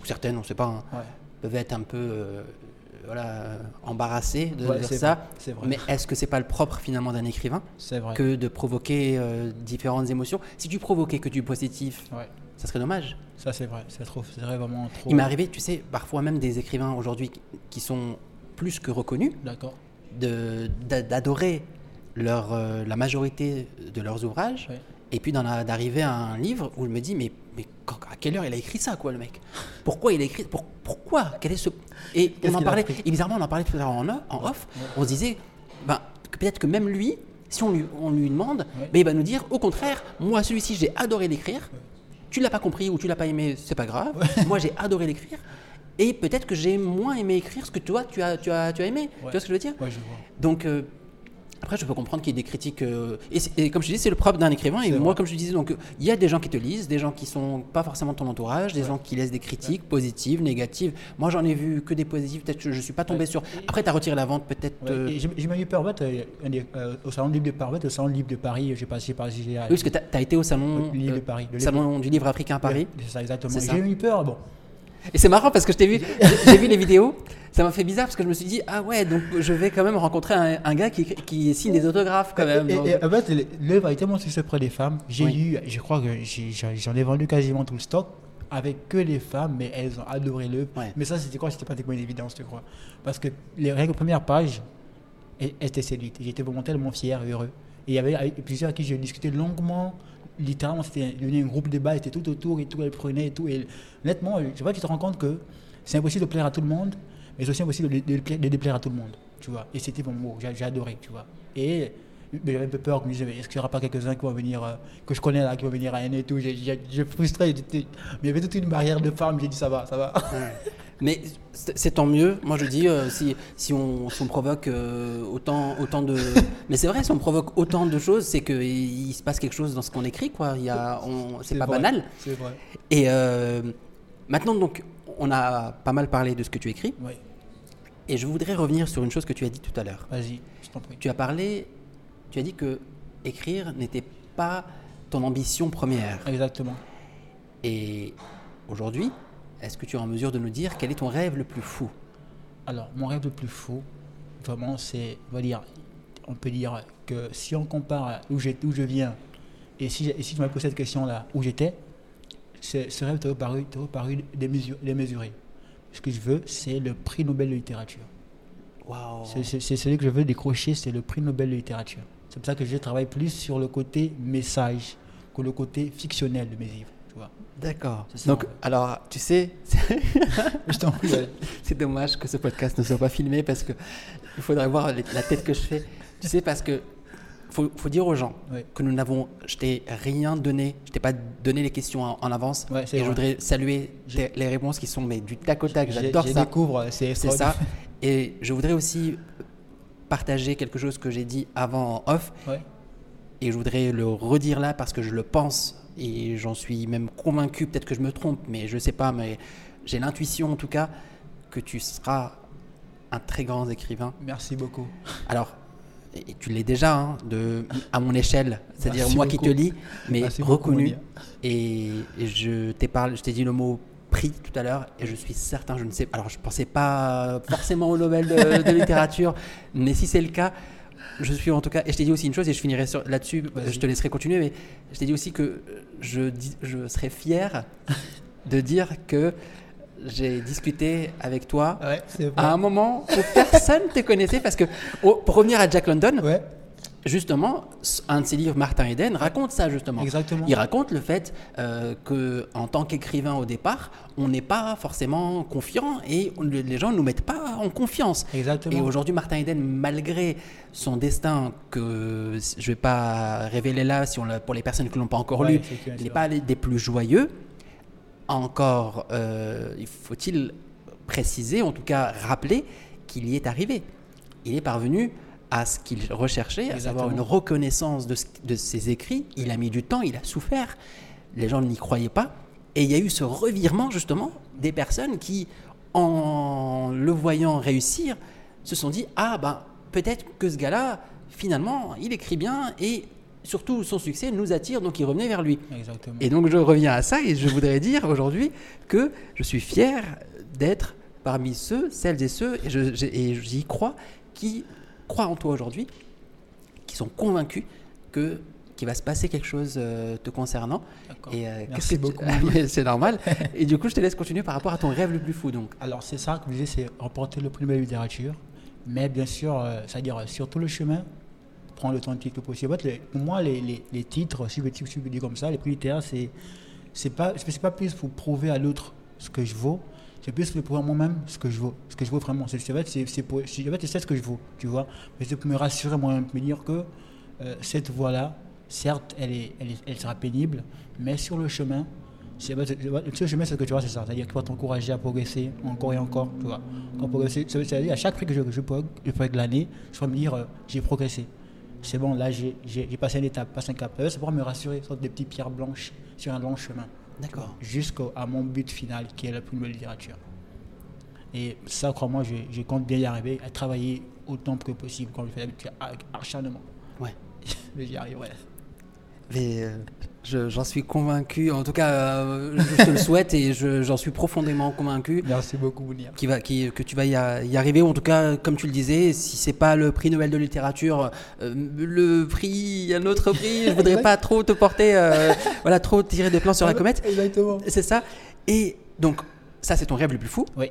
ou certaines, on ne sait pas, hein, Ouais. peuvent être un peu euh, voilà, embarrassés de Ouais, dire ça. vrai, vrai. Mais est-ce que c'est pas le propre finalement d'un écrivain vrai. que de provoquer euh, différentes émotions? Si tu provoquais que du positif, Ouais. ça serait dommage. Ça, c'est vrai. C'est trop, c'est vraiment trop. Il m'est arrivé, tu sais, parfois même des écrivains aujourd'hui qui- sont plus que reconnus, D'accord. d'adorer leur, euh, la majorité de leurs ouvrages. Et puis d'arriver à un livre où je me dis, mais, à quelle heure il a écrit ça, quoi, le mec? Pourquoi il a écrit pour, Pourquoi? Quel est ce... Et Qu'est-ce on en parlait, et bizarrement, on en parlait tout à l'heure en, off- on se disait, ben, que peut-être que même lui, si on lui, on lui demande, Ouais. ben, il va nous dire, au contraire, moi, celui-ci, j'ai adoré l'écrire, tu l'as pas compris ou tu l'as pas aimé, c'est pas grave, moi, j'ai adoré l'écrire, et peut-être que j'ai moins aimé écrire ce que toi, tu as, tu as, tu as aimé. Tu vois ce que je veux dire? Ouais, je vois. donc, euh, après, je peux comprendre qu'il y ait des critiques. euh, et, comme je dis, c'est le propre d'un écrivain. Et moi, vrai. comme je disais, donc, il y a des gens qui te lisent, des gens qui sont pas forcément ton entourage, des gens qui laissent des critiques positives, négatives. Moi, j'en ai vu que des positives. Peut-être que je suis pas tombé Ouais. sur. Après, tu as retiré la vente, peut-être. Euh, J'ai même eu peur, euh, euh, au Salon du Livre de fait, au Salon du Livre de Paris, j'ai passé par Oui, parce que tu as, été au salon, livre de Paris, le salon du livre africain à Paris. C'est ça, exactement. J'ai eu peur, bon. Et c'est marrant parce que je t'ai vu, j'ai vu les vidéos. Ça m'a fait bizarre parce que je me suis dit, ah ouais, donc je vais quand même rencontrer un, un gars qui, qui signe des autographes quand même. Et, Donc- et- et en fait, l'œuvre a été tellement succès auprès des femmes. J'ai Oui. eu, je crois que j'en ai vendu quasiment tout le stock avec que les femmes, mais elles ont adoré l'œuvre. Ouais. Mais ça, c'était quoi? C'était pratiquement une évidence, je crois. Parce que les règles première page, elles étaient séduites. J'étais vraiment tellement fier et heureux. Et il y avait avec plusieurs à qui j'ai discuté longuement. Littéralement, c'était devenu un groupe de débat, c'était tout autour et tout, elles prenaient et tout. Et honnêtement, je vois que tu te rends compte que c'est impossible de plaire à tout le monde, mais c'est aussi impossible de, déplaire à tout le monde, tu vois. Et c'était mon mot, j'ai adoré, tu vois. Et j'avais un peu peur, je me disais, est-ce qu'il n'y aura pas quelques-uns qui vont venir, euh, que je connais là, qui vont venir à N et tout? J'ai- frustré, mais il y avait toute une barrière de femmes, j'ai dit, ça va, ça va. Mais c'est tant mieux. Moi, je dis, euh, si, si, on, si on provoque euh, autant, autant de. Mais c'est vrai, si on provoque autant de choses, c'est qu'il il se passe quelque chose dans ce qu'on écrit, quoi. Il y a, c'est pas vrai, banal. C'est vrai. Et euh, maintenant, donc, on a pas mal parlé de ce que tu écris. Oui, Et je voudrais revenir sur une chose que tu as dit tout à l'heure. vas-y, je t'en prie. Tu as parlé, tu as dit que écrire n'était pas ton ambition première. Exactement. Et aujourd'hui, est-ce que tu es en mesure de nous dire quel est ton rêve le plus fou? Alors, mon rêve le plus fou, vraiment, c'est, on va dire, on peut dire que si on compare où, où je viens et si, et si tu m'as posé cette question-là, où j'étais, ce rêve t'aurait paru, paru démesu- démesuré. Ce que je veux, c'est le prix Nobel de littérature. C'est c'est celui que je veux décrocher, c'est le prix Nobel de littérature. C'est pour ça que je travaille plus sur le côté message que le côté fictionnel de mes livres. D'accord. Donc, alors, tu sais, Je c'est dommage que ce podcast ne soit pas filmé parce que il faudrait voir les- la tête que je fais. Tu sais, parce que faut, faut dire aux gens que nous n'avons, je t'ai rien donné, je t'ai pas donné les questions en, en avance. Ouais, et je voudrais saluer tes- les réponses qui sont mais du tac au tac. J'adore ça. découvre, c'est ça. Et je voudrais aussi partager quelque chose que j'ai dit avant en off. Ouais. Et je voudrais le redire là parce que je le pense et j'en suis même convaincu, peut-être que je me trompe, mais je sais pas, mais j'ai l'intuition en tout cas que tu seras un très grand écrivain. Merci beaucoup. Alors, et tu l'es déjà, hein, de, à mon échelle, c'est-à-dire moi qui te lis, mais Merci reconnu. Et, et je t'ai dit le mot prix tout à l'heure, et je suis certain, je ne sais, alors je pensais pas forcément au Nobel de, de littérature, mais si c'est le cas, je suis en tout cas, et je t'ai dit aussi une chose, et je finirai là-dessus, je te laisserai continuer, mais je t'ai dit aussi que je, je serais fier de dire que j'ai discuté avec toi Ouais, à un moment où personne ne te connaissait, parce que, oh, pour revenir à Jack London, Ouais, justement, un de ses livres, Martin Eden, raconte ça justement. exactement. Il raconte le fait euh, que, en tant qu'écrivain au départ, on n'est pas forcément confiant et on- les gens ne nous mettent pas en confiance. Exactement. Et aujourd'hui, Martin Eden, malgré son destin que je vais pas révéler là, si on l'a- pour les personnes qui l'ont pas encore Ouais, lu, il n'est pas des plus joyeux. Encore, euh, il faut-il préciser, en tout cas rappeler, qu'il y est arrivé. Il est parvenu à ce qu'il recherchait, à savoir une reconnaissance de, ses écrits. Il a mis du temps, il a souffert. Les gens n'y croyaient pas. Et il y a eu ce revirement, justement, des personnes qui, en le voyant réussir, se sont dit Ah, ben, peut-être que ce gars-là, finalement, il écrit bien et surtout son succès nous attire, donc il revenait vers lui. Exactement. Et donc je reviens à ça et je voudrais dire aujourd'hui que je suis fier d'être parmi ceux, celles et ceux, et j'y crois, qui croient en toi aujourd'hui, qui sont convaincus que qu'il va se passer quelque chose euh, te concernant. Et euh, Merci tu- beaucoup. Mais c'est normal. Et du coup, je te laisse continuer par rapport à ton rêve le plus fou. Donc, Alors, c'est ça, comme je disais, c'est remporter le prix de la littérature. Mais bien sûr, euh, c'est-à-dire euh, sur tout le chemin, prendre le temps de titre possible. Pour moi, les, les- les titres, si je, si je dire comme ça, les prix littéraires, c'est c'est pas, pas plus pour prouver à l'autre ce que je vaux, c'est plus pour prouver moi-même ce que je vaux, ce que je vaux vraiment. C'est, c'est, c'est, c'est c'est ce que je vaux, tu vois. Mais c'est pour me rassurer moi-même, me dire que euh, cette voie-là, certes, elle, est, elle, sera pénible, mais sur le chemin, c'est, le chemin, c'est ce que tu vois, c'est ça. C'est-à-dire qu'il faut t'encourager à progresser encore et encore, tu vois. C'est-à-dire à chaque prix que je, je, prog- je l'année, je vais me dire, euh, j'ai progressé. C'est bon, là, j'ai, passé une étape, passé un cap. C'est pour me rassurer, sorte des petites pierres blanches sur un long chemin d'accord. jusqu'à mon but final qui est la plus nouvelle littérature. Et ça, crois-moi, je, je compte bien y arriver, à travailler autant que possible, comme je fais d'habitude, avec acharnement. Ouais. Mais j'y arriverai. Mais euh, je- j'en suis convaincu. En tout cas, euh, je te le souhaite et je- j'en suis profondément convaincu. Merci beaucoup, qui va, qui- que tu vas y, a- y arriver, ou en tout cas, comme tu le disais, si c'est pas le prix Nobel de littérature, euh, le prix, un autre prix, je voudrais pas trop te porter, voilà, trop tirer des plans sur la comète. Exactement. C'est ça. Et donc, ça, c'est ton rêve le plus fou, Oui,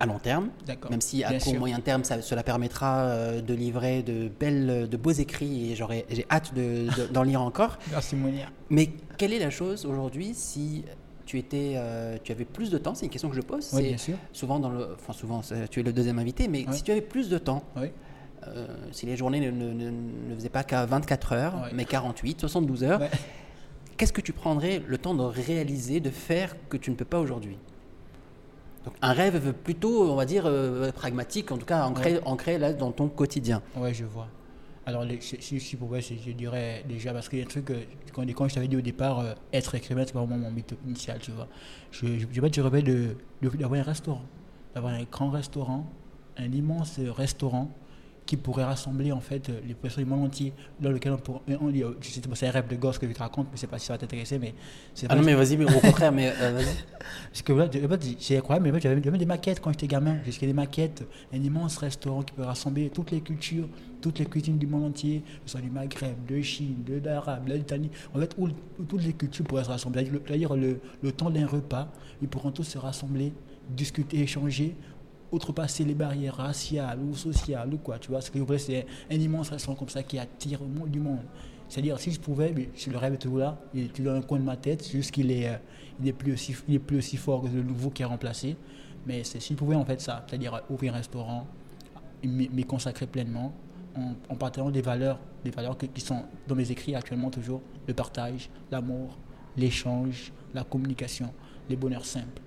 à long terme, même si à Bien court sûr. moyen terme, ça, cela permettra euh, de livrer de belles, de beaux écrits, et j'aurais- j'ai hâte de- de- d'en lire encore. Merci, Mounir. Mais quelle est la chose aujourd'hui si tu étais, euh, tu avais plus de temps? C'est une question que je pose. Oui, bien sûr. souvent dans le, enfin souvent, tu es le deuxième invité, mais Oui. si tu avais plus de temps, Oui. euh, si les journées ne, ne- faisaient pas qu'à 24 heures, mais 48, 72 heures, Ouais. qu'est-ce que tu prendrais le temps de réaliser, de faire que tu ne peux pas aujourd'hui? Donc un rêve plutôt, on va dire, euh, pragmatique, en tout cas ancré, ancré là dans ton quotidien. Ouais, je vois. Alors, si, si, pour moi, je dirais déjà, parce qu'il y a un truc, euh, quand, quand je t'avais dit au départ, euh, être écrivain, c'est vraiment mon but initial, tu vois. Je, je, je, je rêvais de, de- d'avoir un restaurant, d'avoir un grand restaurant, un immense restaurant qui pourrait rassembler en fait euh, les personnes du monde entier, dans lequel on pourrait. On, dit, je sais pas, c'est un rêve de gosse que je te raconte, mais je sais pas si ça va t'intéresser, mais c'est Ah non, mais vas-y, mais au contraire, mais euh, vas-y. parce que voilà, c'est incroyable, mais j'avais j'avais des maquettes quand j'étais gamin. J'ai des maquettes, un immense restaurant qui peut rassembler toutes les cultures, toutes les cuisines du monde entier, que ce soit du Maghreb, de Chine, de l'Arabe, de l'Italie. En fait, où, où toutes les cultures pourraient se rassembler. C'est-à-dire le- C'est-à-dire le, le temps d'un repas, ils pourront tous se rassembler, discuter, échanger, outrepasser les barrières raciales ou sociales ou quoi. Tu vois, ce que voulais, c'est un immense restaurant comme ça qui attire du monde. C'est-à-dire, si je pouvais, mais le rêve est toujours là, il est dans un coin de ma tête, juste qu'il est, euh, il est, plus aussi, il est plus aussi fort que le nouveau qui est remplacé. Mais si je pouvais en fait ça, c'est-à-dire euh, ouvrir un restaurant, m'y consacrer pleinement, en, en partageant des valeurs, des valeurs qui sont dans mes écrits actuellement toujours, le partage, l'amour, l'échange, la communication, les bonheurs simples.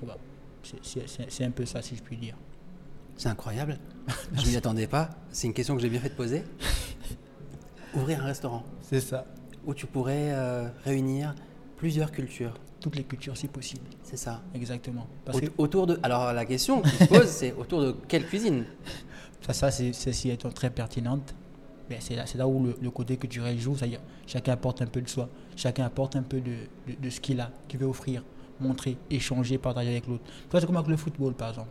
Voilà. C'est- un peu ça, si je puis dire. C'est incroyable. Je m'y attendais pas. C'est une question que j'ai bien fait de poser. Ouvrir un restaurant C'est ça. où tu pourrais euh, réunir plusieurs cultures. Toutes les cultures, si possible. C'est ça. Exactement. Parce que Autour de. Alors la question qui se pose, c'est autour de quelle cuisine? Ça, ça c'est celle-ci étant très pertinente. Mais c'est là, où le, le côté que tu joue, c'est-à-dire chacun apporte un peu de soi, chacun apporte un peu de, de, de ce qu'il a, qu'il veut offrir, montrer, échanger, partager avec l'autre. Tu vois, c'est comme avec le football, par exemple.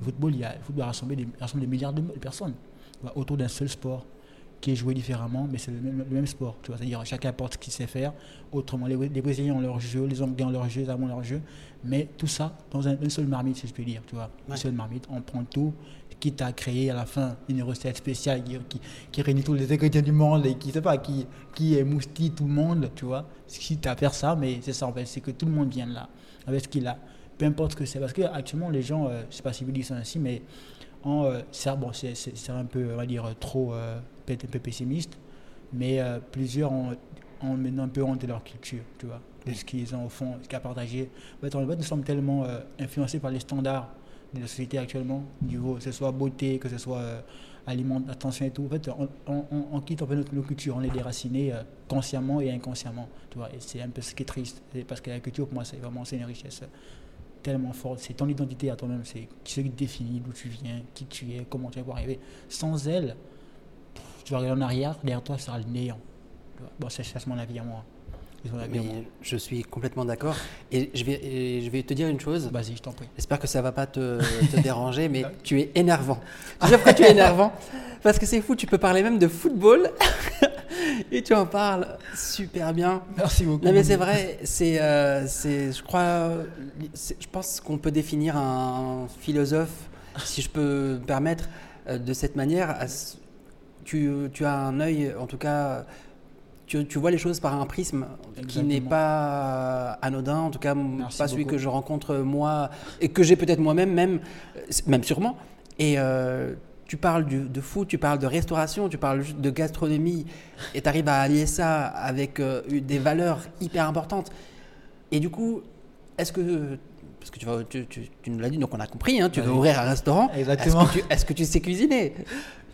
Le football, il y a, le football rassemble des, rassemble des milliards de de personnes vois, autour d'un seul sport qui est joué différemment, mais c'est le même, le même sport. Tu vois, c'est-à-dire chacun apporte ce qu'il sait faire. Autrement, les, les Brésiliens ont leur jeu, les Anglais ont leur jeu, les Allemands ont leur jeu, mais tout ça dans un, une seule marmite, si je peux dire. Tu vois, Ouais. une seule marmite, on prend tout, quitte à créer à la fin une recette spéciale qui, qui, qui réunit tous les ingrédients du monde et qui, sais pas, qui, qui moustille tout le monde, tu vois. Quitte à faire ça, mais c'est ça en fait, c'est que tout le monde vient de là, avec ce qu'il a, peu importe ce que c'est. Parce que actuellement, les gens, euh, je sais pas si vous dites ça ainsi, mais en, euh, bon, c'est- un peu, on va dire, trop euh, peut-être un peu pessimiste, mais euh, plusieurs ont, ont maintenant un peu honte de leur culture, tu vois, de ce qu'ils ont au fond, ce qu'ils ont partagé. En fait, nous sommes tellement euh, influencés par les standards de la société actuellement, niveau, que ce soit beauté, que ce soit euh, alimentation et tout. En fait, on, quitte un peu notre, nos cultures, on est déraciné euh, consciemment et inconsciemment, tu vois, et c'est un peu ce qui est triste, parce que la culture, pour moi, c'est vraiment une richesse euh, tellement forte, c'est ton identité à toi-même, c'est ce qui définit d'où tu viens, qui tu es, comment tu pour arriver. Sans elle, tu vas regarder en arrière, derrière toi, ça sera le néant. Bon, c'est c'est mon avis à moi. Mais je suis complètement d'accord. Et je vais, et je vais te dire une chose. Vas-y, je t'en prie. J'espère que ça va pas te, te déranger, mais tu es énervant. Tu sais pourquoi tu es énervant? Parce que c'est fou, tu peux parler même de football et tu en parles super bien. Merci beaucoup. Non mais c'est vrai, c'est, euh, c'est, je crois, c'est- je pense qu'on peut définir un philosophe, si je peux me permettre, euh, de cette manière. Tu, tu as un œil, en tout cas, tu, tu vois les choses par un prisme qui n'est pas anodin, en tout cas Merci pas celui que je rencontre moi et que j'ai peut-être moi-même, même, euh, même sûrement. Et euh, tu parles du- de foot, tu parles de restauration, tu parles de gastronomie, et tu arrives à allier ça avec euh, des valeurs hyper importantes. Et du coup, est-ce que, parce que tu, vas, tu, tu- tu nous l'as dit, donc on a compris, hein, tu veux ouvrir un restaurant. Exactement. Est-ce que, tu- est-ce que tu sais cuisiner?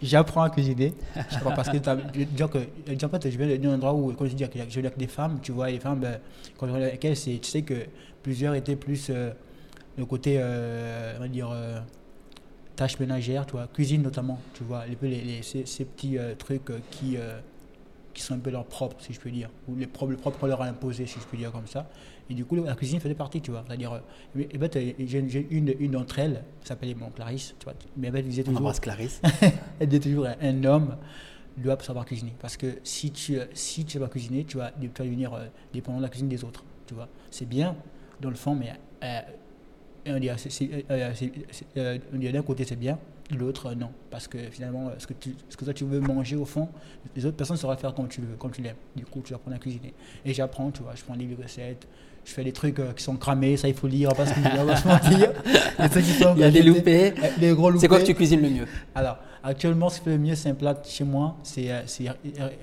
J'apprends à cuisiner. Je sais pas, parce que dire je viens d'un endroit où, comme je dis, que je que des femmes, tu vois, les femmes, ben, quand je regarde avec elles, tu sais que plusieurs étaient plus euh, le côté, euh, on va dire, euh, tâches ménagères, tu vois, cuisine notamment, tu vois, les, ces, petits euh, trucs euh, qui, euh, qui sont un peu leurs propres, si je peux dire, ou les propres, le propre qu'on leur a imposé, si je peux dire comme ça. Et du coup, la cuisine faisait partie, tu vois. C'est-à-dire, euh, mais- et ben, j'ai une, une d'entre elles, s'appelait bon, Clarisse, tu vois, mais elle disait On toujours, embrasse Clarisse. elle dit toujours un homme doit savoir cuisiner. Parce que si tu euh, si tu sais pas cuisiner, tu vas, tu vas devenir euh, dépendant de la cuisine des autres. Tu vois, c'est bien dans le fond, mais euh, on dit, euh, euh, on dit d'un côté c'est bien, de l'autre euh, non. Parce que finalement, euh, ce que, tu, ce que toi tu veux manger au fond, les autres personnes sauront faire comme tu veux, comme tu l'aimes. Du coup, tu vas apprendre à cuisiner. Et j'apprends, tu vois, je prends des recettes. Je fais des trucs euh, qui sont cramés, ça il faut lire, parce qu'on va se mentir. Il y a des loupés. euh, Les gros loupés. C'est quoi que tu cuisines le mieux Alors, Actuellement, ce qui fait le mieux, c'est un plat chez moi, c'est euh, c'est,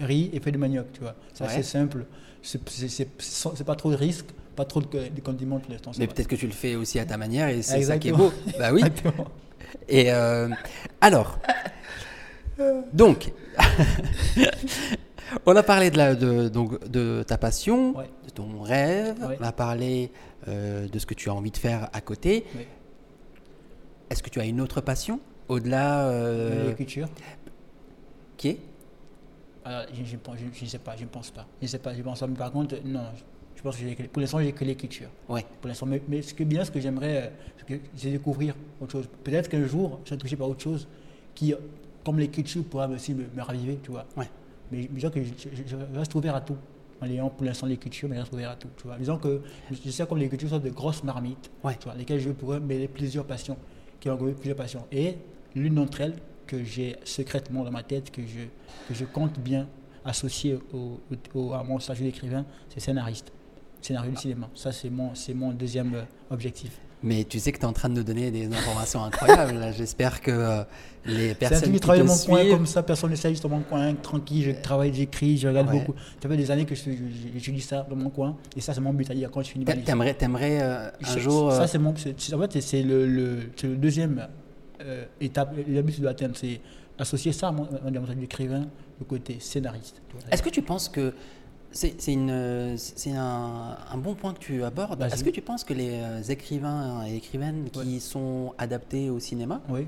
riz et feuilles de manioc, tu vois. C'est Ouais. assez simple. C'est- C'est c'est- c'est pas trop de risque, pas trop de, de condiments pour l'instant. ça Mais peut-être que tu le fais aussi à ta manière et c'est ça qui est beau. Bah oui. Exactement. Et euh, alors, donc, on a parlé de, la, de, donc, de ta passion, Ouais. de ton rêve, Ouais. on a parlé euh, de ce que tu as envie de faire à côté. Ouais. Est-ce que tu as une autre passion au-delà euh, L'écriture. qui est? Alors, je, je sais pas, je ne pense pas. Je ne sais pas, je pense pas. Mais par contre, non, je, pense que pour l'instant, j'ai que l'écriture. Ouais. Pour l'instant, mais, mais ce que bien, ce que j'aimerais, euh, c'est découvrir autre chose. Peut-être qu'un jour, je serai touché par autre chose qui, comme l'écriture, pourra aussi me, me raviver, tu vois. Ouais. Mais disons que je, je- je reste ouvert à tout. En ayant pour l'instant l'écriture, mais je reste ouvert à tout, tu vois. Disons que je, sais comme l'écriture sont de grosses marmites, Ouais. tu vois, lesquelles je pourrais mêler plusieurs passions, qui ont plusieurs passions. Et l'une d'entre elles, que j'ai secrètement dans ma tête, que je, que je compte bien associer au, au- à mon statut d'écrivain, c'est scénariste. Scénario du cinéma. Ça, c'est mon, c'est mon deuxième euh, objectif. Mais tu sais que tu es en train de nous donner des informations incroyables. J'espère que euh, les personnes qui qui travaille te dans mon coin comme ça, personne ne sait, juste dans mon coin, tranquille, je travaille, j'écris, je regarde Ouais. beaucoup. Ça fait des années que je- je- j'étudie ça dans mon coin, et ça, c'est mon but à dire quand je finis ma. T'aimerais, t'aimerais, euh, un jour... Ça, euh, c'est mon. c'est- En fait, c'est le, le, deuxième euh, étape, le but que je dois atteindre, c'est associer ça à mon, à mon statut d'écrivain, le côté scénariste. Est-ce que tu penses que c'est un, un bon point que tu abordes. Est-ce que tu penses que les euh, écrivains et écrivaines qui sont adaptés au cinéma, Oui,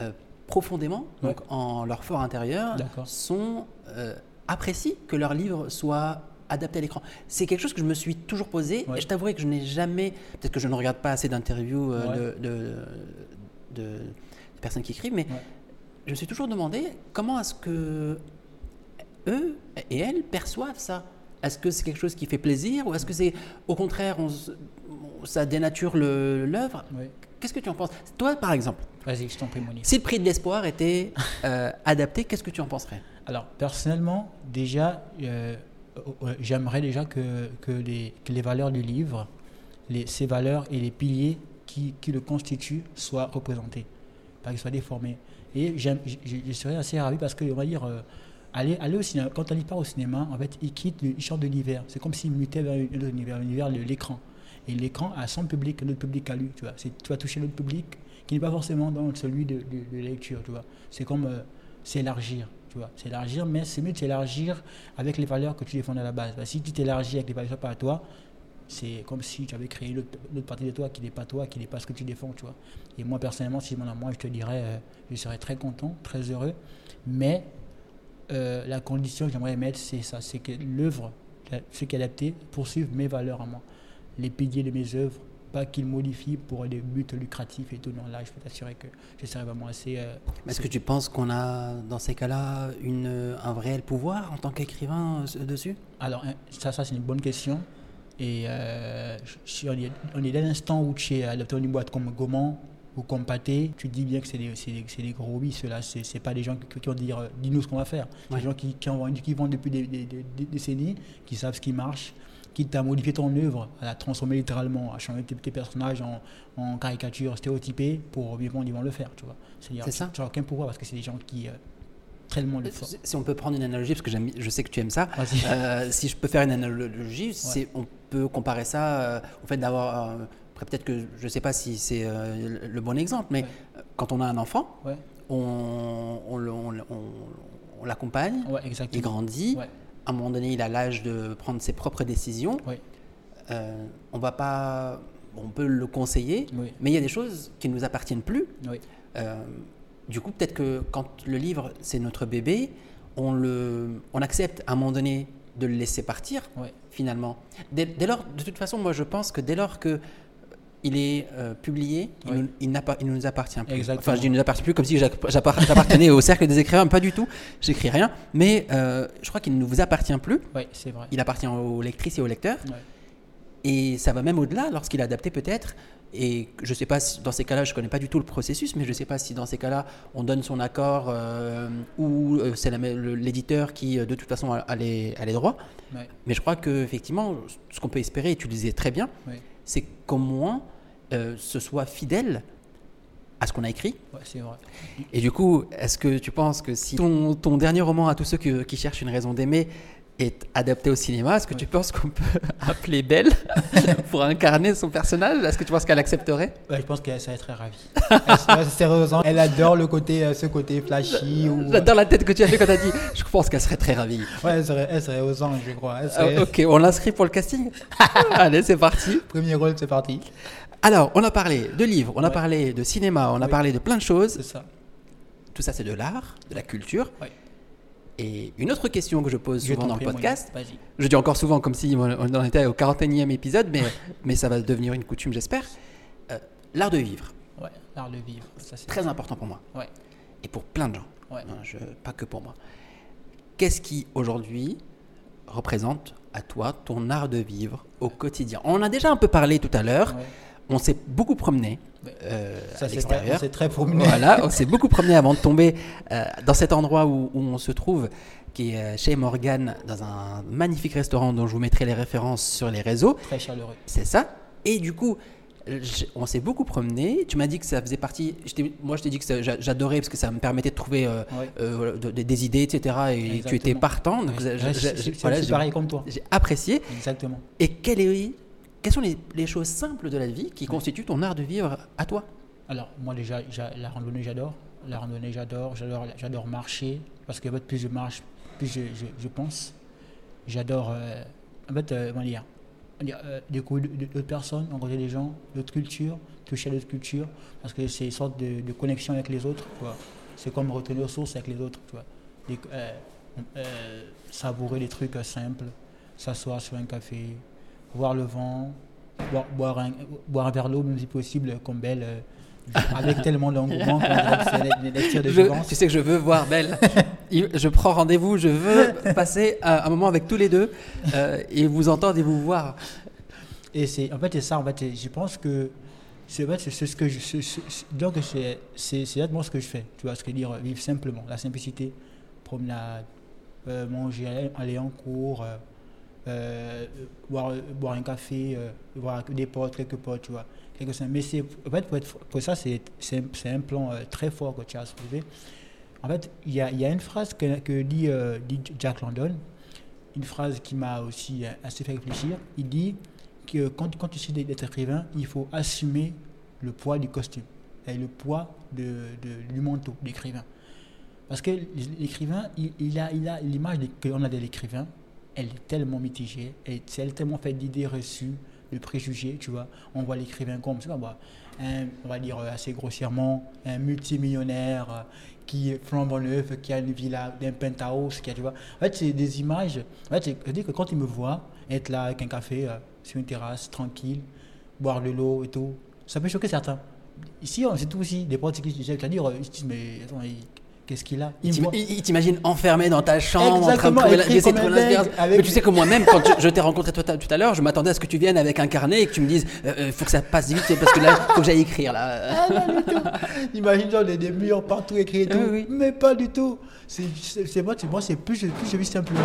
euh, profondément, Ouais. donc en leur fort intérieur, sont euh, apprécient que leur livre soit adapté à l'écran? C'est quelque chose que je me suis toujours posé. Ouais. et je t'avouerai que je n'ai jamais, peut-être que je ne regarde pas assez d'interviews euh, de, de, de- de personnes qui écrivent, mais je me suis toujours demandé comment est-ce que eux et elles perçoivent ça Est-ce que c'est quelque chose qui fait plaisir ou est-ce que c'est au contraire on ça dénature l'œuvre? Oui. Qu'est-ce que tu en penses? Toi, par exemple, Vas-y, je t'en prie, Monique. si le prix de l'espoir était euh, adapté, qu'est-ce que tu en penserais? Alors, personnellement, déjà, euh, j'aimerais déjà que, que, les, que les valeurs du livre, les, ces valeurs et les piliers qui, qui le constituent soient représentés, pas qu'ils soient déformés. Et je- je serais assez ravi parce que, on va dire, euh, aller, aller au cinéma, quand on y part au cinéma, en fait, il quitte, le- change de l'univers. C'est comme s'il mutait vers l'univers de l'écran. Et l'écran a son public, notre public à lui, tu vois. Tu vas toucher notre public qui n'est pas forcément dans celui de, de, lecture, tu vois. C'est comme euh, s'élargir, tu vois. S'élargir, mais c'est mieux de s'élargir avec les valeurs que tu défends à la base. Si tu t'élargis avec les valeurs pas à toi, c'est comme si tu avais créé une autre, une autre partie de toi qui n'est pas toi, qui n'est pas ce que tu défends, tu vois. Et moi, personnellement, si je m'en moi, je te dirais, euh, je serais très content, très heureux. Mais euh, la condition que j'aimerais mettre, c'est ça, c'est que l'œuvre, ce qui est adapté, poursuive mes valeurs à moi. Les piliers de mes œuvres, pas qu'ils modifient pour des buts lucratifs et tout. Non, là, je peux t'assurer que je serais vraiment assez... euh, Est-ce que tu penses qu'on a, dans ces cas-là, un réel pouvoir en tant qu'écrivain euh, dessus? Alors, hein, ça, ça c'est une bonne question. Et je- on, est, on est dès l'instant où tu es adapté dans une boîte comme Goman ou Pâté, tu te dis bien que c'est des, gros oui, ceux-là. C'est pas des gens qui, qui vont dire euh, dis-nous ce qu'on va faire. C'est Ouais. des gens qui, qui, en vendent, qui vendent depuis des, décennies, qui savent ce qui marche, qui t'a modifié ton œuvre, à la transformer littéralement, à changer tes, tes personnages en, en caricature stéréotypée pour vendre, ils vont le faire. Tu vois. C'est-à-dire, C'est ça. Tu n'as aucun pouvoir parce que c'est des gens qui euh, tellement le font. Si si on peut prendre une analogie, parce que je sais que tu aimes ça, euh, si je peux faire une analogie, on peut comparer ça euh, au fait d'avoir. Après, peut-être que je ne sais pas si c'est euh, le bon exemple, mais Ouais. quand on a un enfant, Ouais, on, l'accompagne, ouais, il grandit. À un moment donné, il a l'âge de prendre ses propres décisions. Euh, on va pas. On peut le conseiller, Oui. mais il y a des choses qui ne nous appartiennent plus. Oui. Euh, du coup, peut-être que quand le livre, c'est notre bébé, on, le, on accepte à un moment donné de le laisser partir, finalement. Dès, dès lors, de toute façon, moi, je pense que dès lors que il est euh, publié, il, Oui. nous, il n'appa- il ne nous appartient plus. Exactement. Enfin, je dis il ne nous appartient plus comme si j'app- j'appar- j'appartenais au cercle des écrivains, pas du tout. J'écris rien, mais euh, je crois qu'il ne vous appartient plus. Oui, c'est vrai. Il appartient aux lectrices et aux lecteurs. Et ça va même au-delà lorsqu'il est adapté peut-être. Et je ne sais pas si dans ces cas-là, je ne connais pas du tout le processus, mais je ne sais pas si dans ces cas-là, on donne son accord euh, ou c'est l'éditeur qui, de toute façon, a, a les, a les droits. Mais je crois qu'effectivement, ce qu'on peut espérer, et tu le disais très bien. C'est qu'au moins euh, ce soit fidèle à ce qu'on a écrit. Ouais, c'est vrai. Et du coup, est-ce que tu penses que si ton, ton dernier roman à tous ceux que- qui cherchent une raison d'aimer est adapté au cinéma, est-ce que tu penses qu'on peut appeler Belle pour incarner son personnage? Est-ce que tu penses qu'elle accepterait? Je pense qu'elle serait très ravie. Elle serait- sérieusement, elle adore le côté, euh, ce côté flashy. Ou... J'adore la tête que tu as fait quand tu as dit. Je pense qu'elle serait très ravie. Ouais, elle serait, elle serait aux anges, je crois. Elle Ah, ok, on l'inscrit pour le casting? Allez, c'est parti. Premier rôle, c'est parti. Alors, on a parlé de livres, on a Ouais. parlé de cinéma, on a parlé de plein de choses. C'est ça. Tout ça, c'est de l'art, de la culture. Ouais. Et une autre question que je pose souvent dans le podcast, je dis encore souvent comme si on en était au 41e épisode, mais, mais ça va devenir une coutume, j'espère. Euh, l'art de vivre, Ouais, l'art de vivre. Ça, c'est très important pour moi. Ouais. Et pour plein de gens, Ouais. hein, je- pas que pour moi. Qu'est-ce qui, aujourd'hui, représente à toi ton art de vivre au quotidien? On en a déjà un peu parlé tout à l'heure. Ouais. On s'est beaucoup promené. Euh, Ça, c'est très promené. Voilà, on s'est beaucoup promené avant de tomber euh, dans cet endroit où, où on se trouve, qui est euh, chez Morgan, dans un magnifique restaurant dont je vous mettrai les références sur les réseaux. Très chaleureux. C'est ça. Et du coup, on s'est beaucoup promené. Tu m'as dit que ça faisait partie. je moi, je t'ai dit que ça- j'adorais parce que ça me permettait de trouver euh, euh, de- de- des idées, etc. Et tu étais partant. Donc, voilà, c'est j'ai- pareil comme toi. j'ai apprécié. Exactement. Et quelle est- quelles sont les, les choses simples de la vie qui constituent ton art de vivre à toi? Alors, moi déjà, la randonnée, j'adore. La randonnée, j'adore. J'adore, j'adore marcher. Parce que en fait, plus je marche, plus je, je, je pense. J'adore, euh, en fait, euh, comment dire, on va dire, euh, découvrir d'autres personnes, rencontrer des gens, d'autres cultures, toucher à d'autres cultures. Parce que c'est une sorte de, de connexion avec les autres. C'est comme retourner aux sources avec les autres. Tu vois. Des- euh, savourer des trucs simples, s'asseoir sur un café, voir le vent, boire, boire, un, boire un verre d'eau, même si possible, comme Belle, euh, avec tellement d'engouement qu'on lectures de Je- tu sais que je veux voir Belle. Je prends rendez-vous, je veux passer un, moment avec tous les deux euh, et vous entendre et vous voir. Et c'est en fait c'est ça en fait je pense que c'est en fait, ce que je donc c'est exactement ce que je fais tu vois ce que dire vivre simplement la simplicité promenade euh, manger aller, aller en cours euh, euh, boire boire un café euh, voir des potes quelques potes tu vois. Quelque mais en fait pour, ça c'est c'est un, plan euh, très fort que tu as soulevé. En fait il y a, y a une phrase que, que dit, euh, dit Jack London. Une phrase qui m'a aussi euh, assez fait réfléchir. Il dit que quand, quand tu décides d'être écrivain, il faut assumer le poids du costume et le poids de, du manteau d'écrivain. Parce que l'écrivain, il, a il a l'image qu'on a de l'écrivain, elle est tellement mitigée, elle est tellement faite d'idées reçues, de préjugés, tu vois. On voit l'écrivain comme, pas moi, un, on va dire euh, assez grossièrement, un multimillionnaire euh, qui est flambant neuf, qui a une villa, un penthouse, qui a, tu vois. En fait, c'est des images. En fait, je que quand il me voit être là avec un café euh, sur une terrasse, tranquille, boire de l'eau et tout, ça peut choquer certains. Ici, c'est tout aussi des potes qui disent, dire, euh, ils se disent, mais attends, qu'est-ce qu'il a Il t'imagine enfermé dans ta chambre en train de Exactement, trouver de l'inspiration. avec- Mais tu sais que moi-même, quand je, je t'ai rencontré tout à, tout à l'heure, je m'attendais à ce que tu viennes avec un carnet et que tu me dises il faut que ça passe vite parce que là, il faut que j'aille écrire. Là. Imagine genre des, des murs partout écrits et tout. Oui, oui. Mais pas du tout. C'est moi, c'est moi, c'est plus, plus je vis simplement,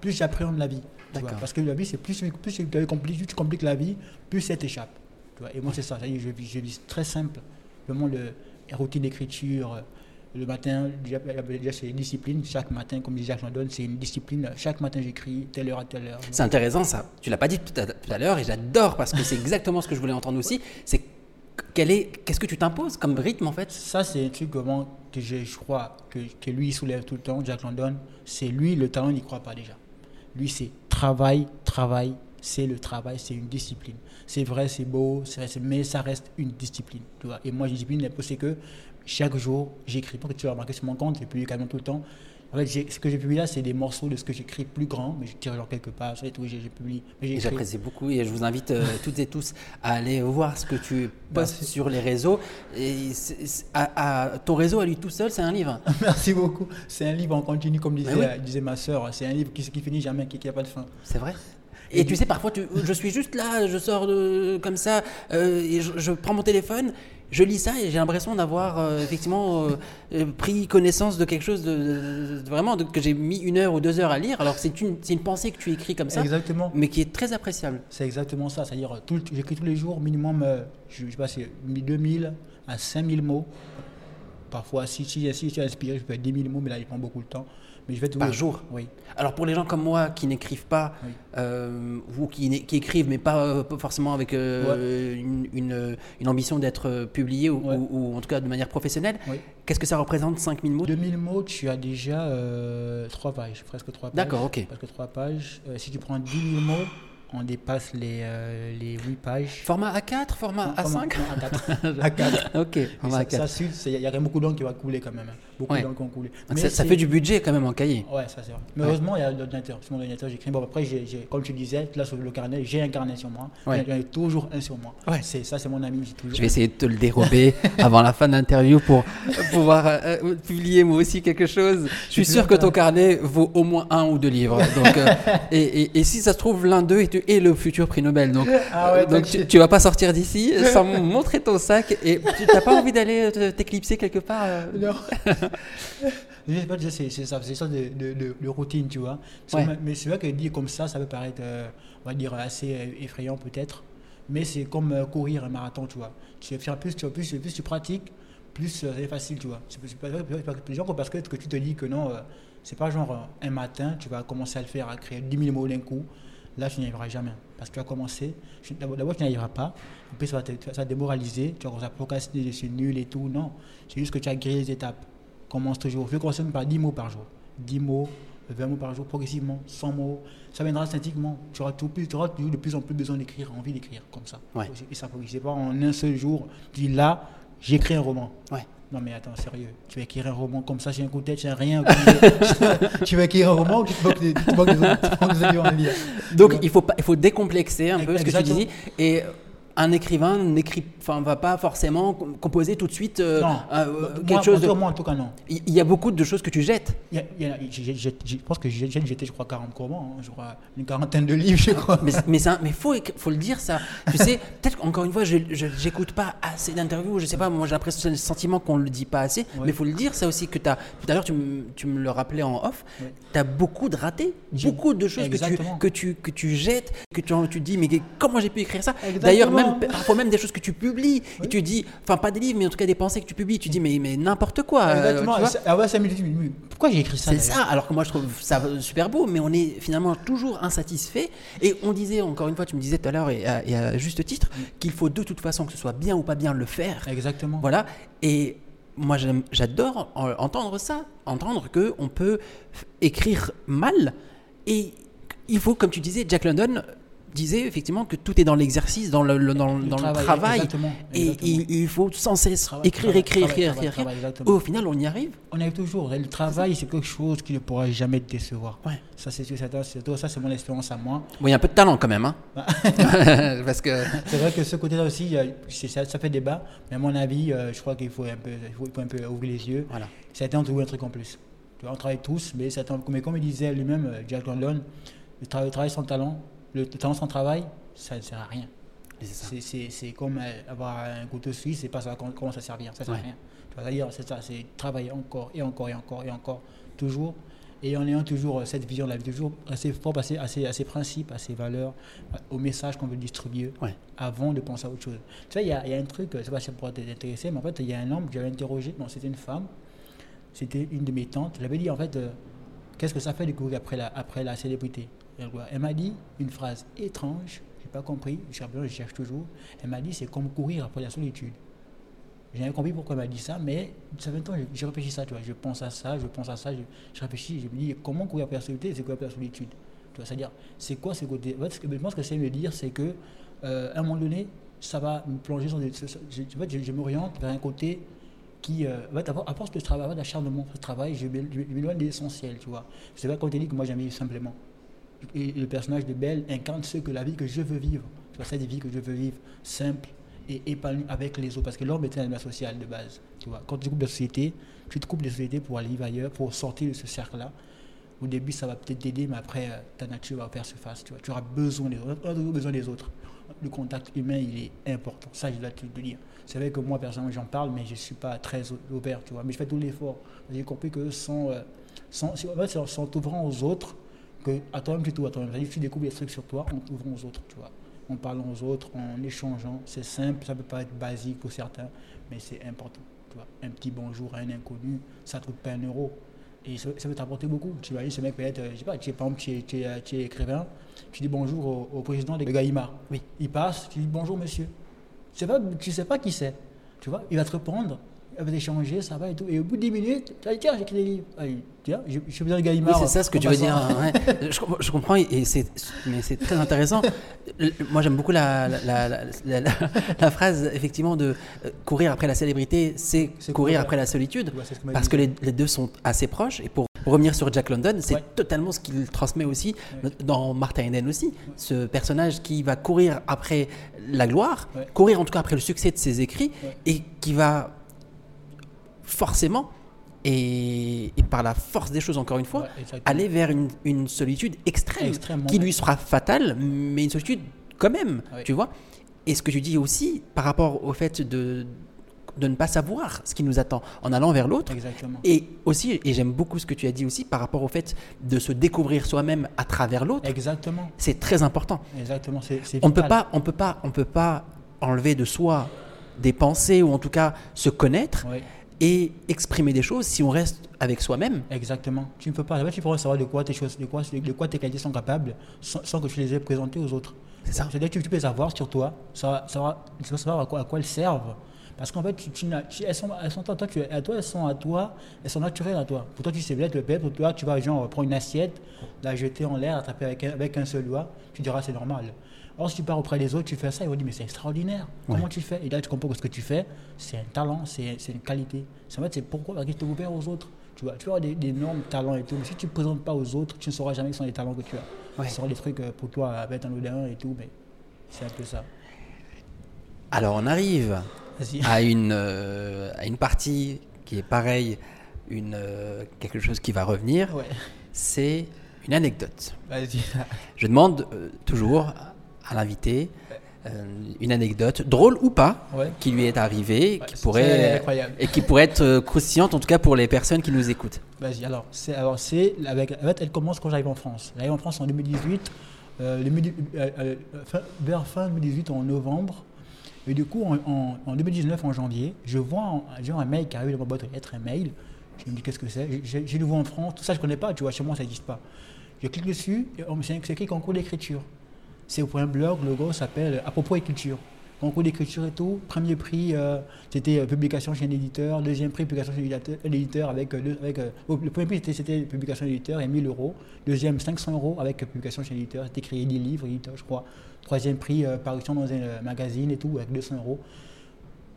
plus j'appréhende la vie. vois. Parce que la vie, c'est plus, plus tu compliques, tu compliques la vie, plus ça t'échappe. Et moi, c'est ça. Je vis, je vis très simple. Vraiment, le, la routine d'écriture. Le matin, déjà, c'est une discipline. Chaque matin, comme disait Jacques London, c'est une discipline. Chaque matin, j'écris, telle heure à telle heure. C'est intéressant ça. Tu l'as pas dit tout à, tout à l'heure et j'adore parce que c'est exactement ce que je voulais entendre aussi. C'est quel est, qu'est-ce que tu t'imposes comme rythme en fait? Ça, c'est un truc vraiment que je, je crois que, que lui il soulève tout le temps, Jack London. C'est lui, le talent, il n'y croit pas déjà. Lui, c'est travail, travail, c'est le travail, c'est une discipline. C'est vrai, c'est beau, vrai, mais ça reste une discipline. Tu vois. Et moi, discipline, c'est que chaque jour, j'écris. Pas que tu vas remarquer sur mon compte, j'ai publié quasiment tout le temps. En fait, ce que j'ai publié là, c'est des morceaux de ce que j'écris plus grand, mais je tire genre quelques pages et tout, j'ai publié. J'apprécie beaucoup et je vous invite euh, toutes et tous à aller voir ce que tu postes Merci. sur les réseaux. Et à- à- ton réseau à lui tout seul, c'est un livre. Merci beaucoup. C'est un livre en continu, comme disait, oui. disait ma soeur. C'est un livre qui, qui finit jamais, qui n'a pas de fin. C'est vrai Et tu sais, parfois, tu- je suis juste là, je sors de, comme ça, euh, et je, je prends mon téléphone, je lis ça et j'ai l'impression d'avoir euh, effectivement euh, euh, pris connaissance de quelque chose de, de- de- vraiment de- que j'ai mis une heure ou deux heures à lire. Alors c'est une, c'est une pensée que tu écris comme ça, Exactement. mais qui est très appréciable. C'est exactement ça. C'est-à-dire, euh, j'écris tous les jours minimum, euh, je, je sais pas, c'est 2000 à 5000 mots. Parfois, si, si, si je suis inspiré, je peux être 10 000 mots, mais là, il prend beaucoup de temps. Mais je vais Par jour Oui. Alors pour les gens comme moi qui n'écrivent pas, Oui. euh, ou qui, qui écrivent mais pas, euh, pas forcément avec euh, une, une- une ambition d'être euh, publié ou, Ouais. ou- ou en tout cas de manière professionnelle, Oui. qu'est-ce que ça représente 5000 mots? 2000 mots, tu as déjà 3 pages, presque 3 pages. D'accord, ok. Presque 3 pages. Euh, si tu prends 10 000 mots, on dépasse les, euh, les 8 pages. Format A4, format A5 A4. A4. Ok, format ça, A4. ça suit, il y a quand même beaucoup d'encre qui va couler quand même. Beaucoup Ouais. Mais ça, fait du budget quand même en cahier. Ouais, ça c'est vrai. Mais heureusement, il y a l'ordinateur. Sur mon ordinateur, j'écris. Bon, après, j'ai- comme tu disais, là sur le carnet, j'ai un carnet sur moi. Ouais. J'en ai toujours un sur moi. Ouais. C'est, ça, c'est mon ami. Toujours Je vais essayer de te le dérober avant la fin de l'interview pour pouvoir euh, euh, publier moi aussi quelque chose. Je suis sûr que ton carnet vaut au moins un ou deux livres. Donc, euh, et, et- et si ça se trouve, l'un d'eux est, est le futur prix Nobel. Donc, Ah euh, donc tu, tu vas pas sortir d'ici sans montrer ton sac. Et tu n'as pas envie d'aller t'éclipser quelque part Non. Je sais pas, c'est ça, c'est ça de, de, de- de routine, tu vois. Ouais. Mais c'est vrai que dit comme ça, ça peut paraître, euh, on va dire, assez euh, effrayant peut-être. Mais c'est comme euh, courir un marathon, tu vois. Tu fais plus, tu, plus, plus tu pratiques, plus c'est facile, tu vois. C'est pas, c'est genre parce que, tu te dis que non, euh, c'est pas genre un matin, tu vas commencer à le faire, à créer 10 000 mots d'un coup. Là, tu n'y arriveras jamais. Parce que tu vas commencer, tu- d'abord, tu n'y arriveras pas. En plus, ça va te, ça va te démoraliser, tu vas commencer à procrastiner, c'est nul et tout. Non, c'est juste que tu as grillé les étapes. Commence toujours. Je commence même par 10 mots par jour. 10 mots, 20 mots par jour, progressivement, 100 mots. Ça viendra synthétiquement. Tu auras, tout, plus- tu auras toujours de plus en plus besoin d'écrire, envie d'écrire comme ça. Ouais. Et ça progresse. Pas en un seul jour, tu dis là, j'écris un roman. Ouais. Non mais attends, sérieux, tu vas écrire un roman comme ça, j'ai un coup de tête, j'ai rien. tu vas écrire un roman ou tu te moques des, autres Donc il faut, pas, il faut décomplexer un peu ce que tu dis. Et un écrivain n'écrit, enfin, va pas forcément com- composer tout de suite euh, Non, euh, moi, quelque chose. de- moi, moi, en tout cas non. Il il y a beaucoup de choses que tu jettes. Il y a- il y a- j'ai- j'ai- j'ai- je pense que j'ai jeté, je crois, 40 romans, hein, je crois, une quarantaine de livres, je crois. Mais, mais, ça- mais faut, le dire ça. Tu sais, peut-être qu'encore une fois, je j'écoute pas assez d'interviews. Je sais pas, moi j'ai l'impression, le sentiment qu'on le dit pas assez. Ouais. Mais faut le dire ça aussi que tu as. Tout à l'heure, tu, me- tu me le rappelais en off. Ouais. Tu as beaucoup de ratés, beaucoup de choses que tu, que, tu, que tu jettes, que tu, tu dis, mais comment j'ai pu écrire ça? D'ailleurs, même parfois même des choses que tu publies. Et tu dis, enfin pas des livres, mais en tout cas des pensées que tu publies. Tu dis, mais, mais n'importe quoi. euh, Exactement. Ça- ah ouais, ça me dit, mais pourquoi j'ai écrit ça C'est ça, alors que moi je trouve ça super beau, mais on est finalement toujours insatisfait. Et on disait, encore une fois, tu me disais tout à l'heure, et à, et à juste titre, qu'il faut de toute façon, que ce soit bien ou pas bien, le faire. Exactement. Voilà. Et moi j'adore en- entendre ça, entendre que on peut écrire mal. Et il faut, comme tu disais, Jack London disait effectivement que tout est dans l'exercice, dans le, le- dans, Le dans le travail, travail. exactement, Et il, faut sans cesse Travail, écrire, travail, écrire, travail, écrire, travail, écrire, travail. Au final, on y arrive. On arrive toujours. Et le travail, c'est quelque chose qui ne pourra jamais te décevoir. Ouais. Ça, c'est ça, c'est mon expérience à moi. Bon, il y a un peu de talent quand même, hein. Parce que. C'est vrai que ce côté-là aussi, y a- ça, ça fait débat. Mais à mon avis, euh, je crois qu'il faut un peu, il faut, il faut un peu ouvrir les yeux. Voilà. Ont trouvé un truc en plus. Tu vois, on travaille tous, mais, certains, mais comme il disait lui-même, euh, Jack London, le, tra- le travail sans talent, le, le talent sans travail, ça ne sert à rien. C'est comme euh, avoir un couteau suisse et pas savoir comment- ça servir. Ça sert à rien. C'est ça, c'est travailler encore et encore et encore et encore, toujours. Et en ayant toujours euh, cette vision-là, toujours assez propre à ses, à ses- à ses principes, à ses valeurs, au message qu'on veut distribuer Ouais. avant de penser à autre chose. Tu vois, il y a, il y a un truc, euh, je sais pas si ça pourrait t'intéresser, mais en fait, il y a un homme que j'avais interrogé, bon, c'était une femme, c'était une de mes tantes. J'avais dit, en fait, euh, qu'est-ce que ça fait de courir après la, après la célébrité? Elle, m'a dit une phrase étrange, j'ai pas compris, je cherche, je toujours. Elle m'a dit, c'est comme courir après la solitude. J'ai jamais compris pourquoi elle m'a dit ça, mais ça fait longtemps, j'ai réfléchi à ça, tu vois. Je pense à ça, je pense à ça, je, je réfléchis, je me dis, comment courir après la solitude, c'est quoi après la solitude c'est-à-dire, c'est quoi ce côté En fait, ce que, je pense que c'est me dire, c'est que, euh, à un moment donné, ça va me plonger dans des. je- je- je, je m'oriente vers un côté qui, euh, à, force de travail, d'acharnement, de travail, je m'él- je m'éloigne de l'essentiel, tu vois. C'est pas quand tu dis que moi j'aime simplement. Et le personnage de Belle incarne ce que la vie que je veux vivre. Tu vois, cette vie que je veux vivre, simple et épanouie avec les autres. Parce que l'homme est un animal social de base. Tu vois, quand tu coupes de la société, tu te coupes de la société pour aller vivre ailleurs, pour sortir de ce cercle-là. Au début, ça va peut-être t'aider, mais après, euh, ta nature va faire surface. Tu, vois. tu auras besoin des autres. On a besoin des autres. Le contact humain, il est important. Ça, je dois te le dire. C'est vrai que moi, personnellement, j'en parle, mais je ne suis pas très ouvert, tu vois. Mais je fais tout l'effort. J'ai compris que sans, euh, sans, en aux autres, que à toi-même, tu t'ouvres à toi-même. C'est-à-dire tu découvres des trucs sur toi en t'ouvrant aux autres, tu vois. En parlant aux autres, en échangeant. C'est simple, ça peut pas être basique pour certains, mais c'est important. Tu vois. Un petit bonjour à un inconnu, ça ne coûte pas un euro. Et ça, ça peut t'apporter beaucoup. Tu vois, ce mec peut être, euh, je sais pas, tu es, par exemple, tu es, tu es, euh, tu es écrivain, tu dis bonjour au, au président de Gaïma. Oui. Il passe, tu dis bonjour monsieur. Tu sais pas, tu sais pas qui c'est. Tu vois, il va te répondre, il va t'échanger, ça va et tout. Et au bout de 10 minutes, tu tiens, j'écris des livres. Ah, tiens, je, je suis de Oui, Gaïma. c'est ça ce que tu veux dire. hein, ouais. Je, com- je comprends, et c'est, mais c'est très intéressant. Le- Moi, j'aime beaucoup la, la, la, la- la- la phrase, effectivement, de euh, courir après la célébrité, c'est courir courir. après la solitude. Que Parce que les, les deux sont assez proches. Et pour revenir sur Jack London, c'est Ouais. totalement ce qu'il transmet aussi dans Martin Eden aussi. Ce personnage qui va courir après la gloire, courir en tout cas après le succès de ses écrits, et qui va forcément, et, et par la force des choses encore une fois, Ouais, aller vers une, une solitude extrême, qui lui sera fatale, mais une solitude quand même, tu vois. Et ce que tu dis aussi par rapport au fait de, de ne pas savoir ce qui nous attend en allant vers l'autre, et aussi, et j'aime beaucoup ce que tu as dit aussi par rapport au fait de se découvrir soi-même à travers l'autre, Exactement. c'est très important. Exactement. On ne peut pas, on peut pas, on peut pas enlever de soi des pensées ou en tout cas se connaître et exprimer des choses si on reste avec soi-même. exactement. Tu ne peux pas. En fait, tu pourrais savoir de quoi tes choses, de quoi, de quoi tes qualités sont capables sans, sans que tu les aies présentées aux autres. C'est ça. C'est-à-dire que tu, tu peux les avoir sur toi, savoir, savoir, savoir à quoi, à quoi elles servent. Parce qu'en fait, tu, tu elles, sont, elles sont à toi, tu, à toi, elles sont à toi, elles sont naturelles à toi. Pour toi, tu sais bien être le père, pour toi, tu vas genre prendre une assiette, la jeter en l'air, attraper avec avec un seul doigt, tu diras c'est normal. Or, si tu pars auprès des autres, tu fais ça, ils vont dire mais c'est extraordinaire. Comment tu fais? Et là, tu comprends que ce que tu fais, c'est un talent, c'est une qualité. En fait, c'est pourquoi parce que tu ouvert aux autres. Tu vois, tu avoir des, des énormes talents et tout, mais si tu ne présentes pas aux autres, tu ne sauras jamais que ce sont les talents que tu as. Ouais. Ce seront des trucs euh, pour toi avec un odeur et tout, mais c'est un peu ça. Alors on arrive à une, euh, à une partie qui est pareille, une, euh, quelque chose qui va revenir, Ouais, c'est une anecdote. Je demande euh, toujours à l'invité euh, une anecdote, drôle ou pas, Ouais. qui lui est arrivée, Ouais, qui pourrait, et qui pourrait être euh, croustillante, en tout cas pour les personnes qui nous écoutent. Vas-y, alors, c'est, alors c'est, avec, en fait, elle commence quand j'arrive en France. J'arrive en France en 2018, euh, le fin- vers fin 2018, en novembre. Et du coup, en, en- en 2019, en janvier, je vois un, mail qui arrive dans ma boîte aux lettres, un mail. Je me dis, qu'est-ce que c'est? J'ai vois en France, tout ça, je ne connais pas, tu vois, chez moi, ça n'existe pas. Je clique dessus, et on- c'est c'est écrit concours d'écriture. C'est pour un blog, le logo s'appelle À propos écriture. Concours d'écriture et tout. Premier prix, euh, c'était euh, publication chez un éditeur. Deuxième prix, publication chez un éditeur- un éditeur avec. euh, avec le premier prix, c'était- publication chez et 1000 euros. Deuxième, 500 euros avec publication chez un éditeur. C'était créé des livres, éditeur, je crois. Troisième prix, parution dans un magazine et tout, avec 200 euros.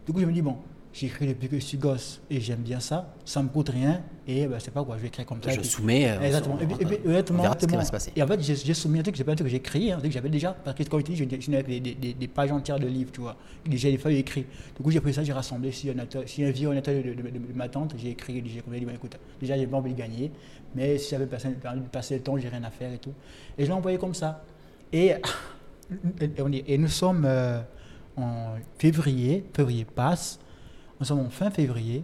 Du coup, je me dis, bon, j'écris depuis que je suis gosse et j'aime bien ça. Ça me coûte rien et ben, c'est pas quoi, je vais écrire comme ça. Je soumets. euh, Exactement. on- Et puis, et puis, on honnêtement, verra ce qui honnêtement, va se passer. Et en fait, j'ai soumis un truc, j'ai pas un truc que j'ai écrit, un truc que j'avais déjà, parce que comme je n'avais des, des, des, pages entières de livres, tu vois. Déjà des feuilles écrites. Du coup, j'ai pris ça, j'ai rassemblé sur un, atelier- sur un vieux atelier de, de, de- de ma tante, j'ai écrit, j'ai dit, bon, écoute, déjà, j'ai pas envie de gagner, mais si j'avais passé, envie de passer le temps, j'ai rien à faire et tout. Et je l'ai envoyé comme ça. Et, et, on dit- et nous sommes euh, en février, février passe, nous sommes en fin février,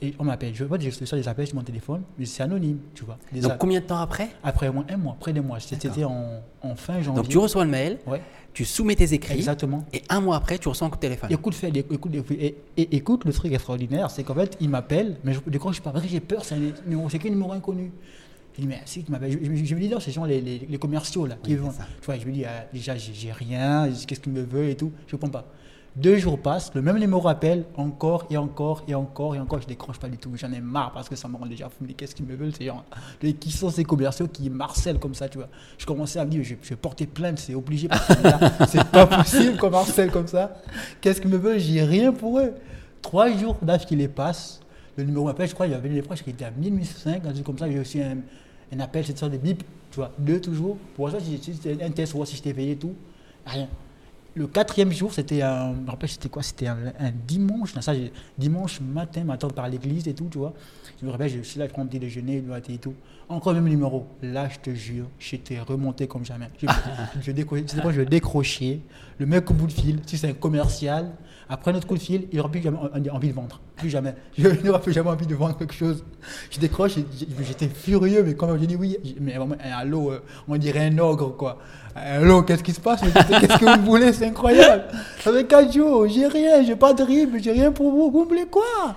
et on m'appelle. Je vois j'ai reçu des appels sur mon téléphone, mais c'est anonyme, tu vois. Des Donc combien de temps après Après au moins un mois, près de mois. C'était en, en fin janvier. Donc tu reçois le mail, Ouais, tu soumets tes écrits, exactement. et un mois après tu reçois un coup de téléphone. Écoute, fait, écoute, et, et- écoute, le truc extraordinaire, c'est qu'en fait, il m'appelle, mais je décroche pas. J'ai peur, c'est un numéro, c'est qu'un numéro inconnu. Je dis, mais si, tu m'appelles. Je, je- je me dis, non, c'est genre les, les, les commerciaux là, qui Oui, vont. Tu vois, je me dis, ah, déjà, j'ai rien, qu'est-ce qu'ils me veulent et tout. Je réponds pas. Deux jours passent, le même numéro appelle, encore et encore et encore et encore. Je décroche pas du tout. J'en ai marre parce que ça me rend déjà fou. Mais qu'est-ce qu'ils me veulent Qui sont ces commerciaux qui marcellent comme ça, tu vois? Je commençais à me dire, je, vais porter plainte, c'est obligé. C'est pas possible qu'on harcèle comme ça. Qu'est-ce qu'ils me veulent? J'ai rien pour eux. Trois jours d'affilée passent. Le numéro m'appelle, je crois, il y avait les proches qui étaient à 1005, un truc comme ça. J'ai aussi un, appel, cette sorte de bip, tu vois, deux toujours. Pour ça, c'était un test, voir si j'étais payé et tout, rien. Le quatrième jour, c'était un, je me rappelle, c'était quoi? C'était un, un dimanche, ça, dimanche matin, matin par l'église et tout, tu vois. Je me rappelle, je suis là, je prends mon petit déjeuner, le matin et tout. Encore le même numéro. Là, je te jure, j'étais remonté comme jamais. Je, je, décrochais, je décrochais. Le mec au bout de fil, si c'est un commercial, après notre coup de fil, il n'aura plus jamais en- envie de vendre. Plus jamais. Je n'aurai plus jamais envie de vendre quelque chose. Je décroche, j'étais furieux, mais quand même, j'ai dit oui. Mais vraiment, un allô, euh, on dirait un ogre, quoi. Allô, qu'est-ce qui se passe Qu'est-ce que vous voulez C'est incroyable. Ça fait 4 jours, j'ai rien, j'ai pas de rib, j'ai rien pour vous. Vous voulez quoi?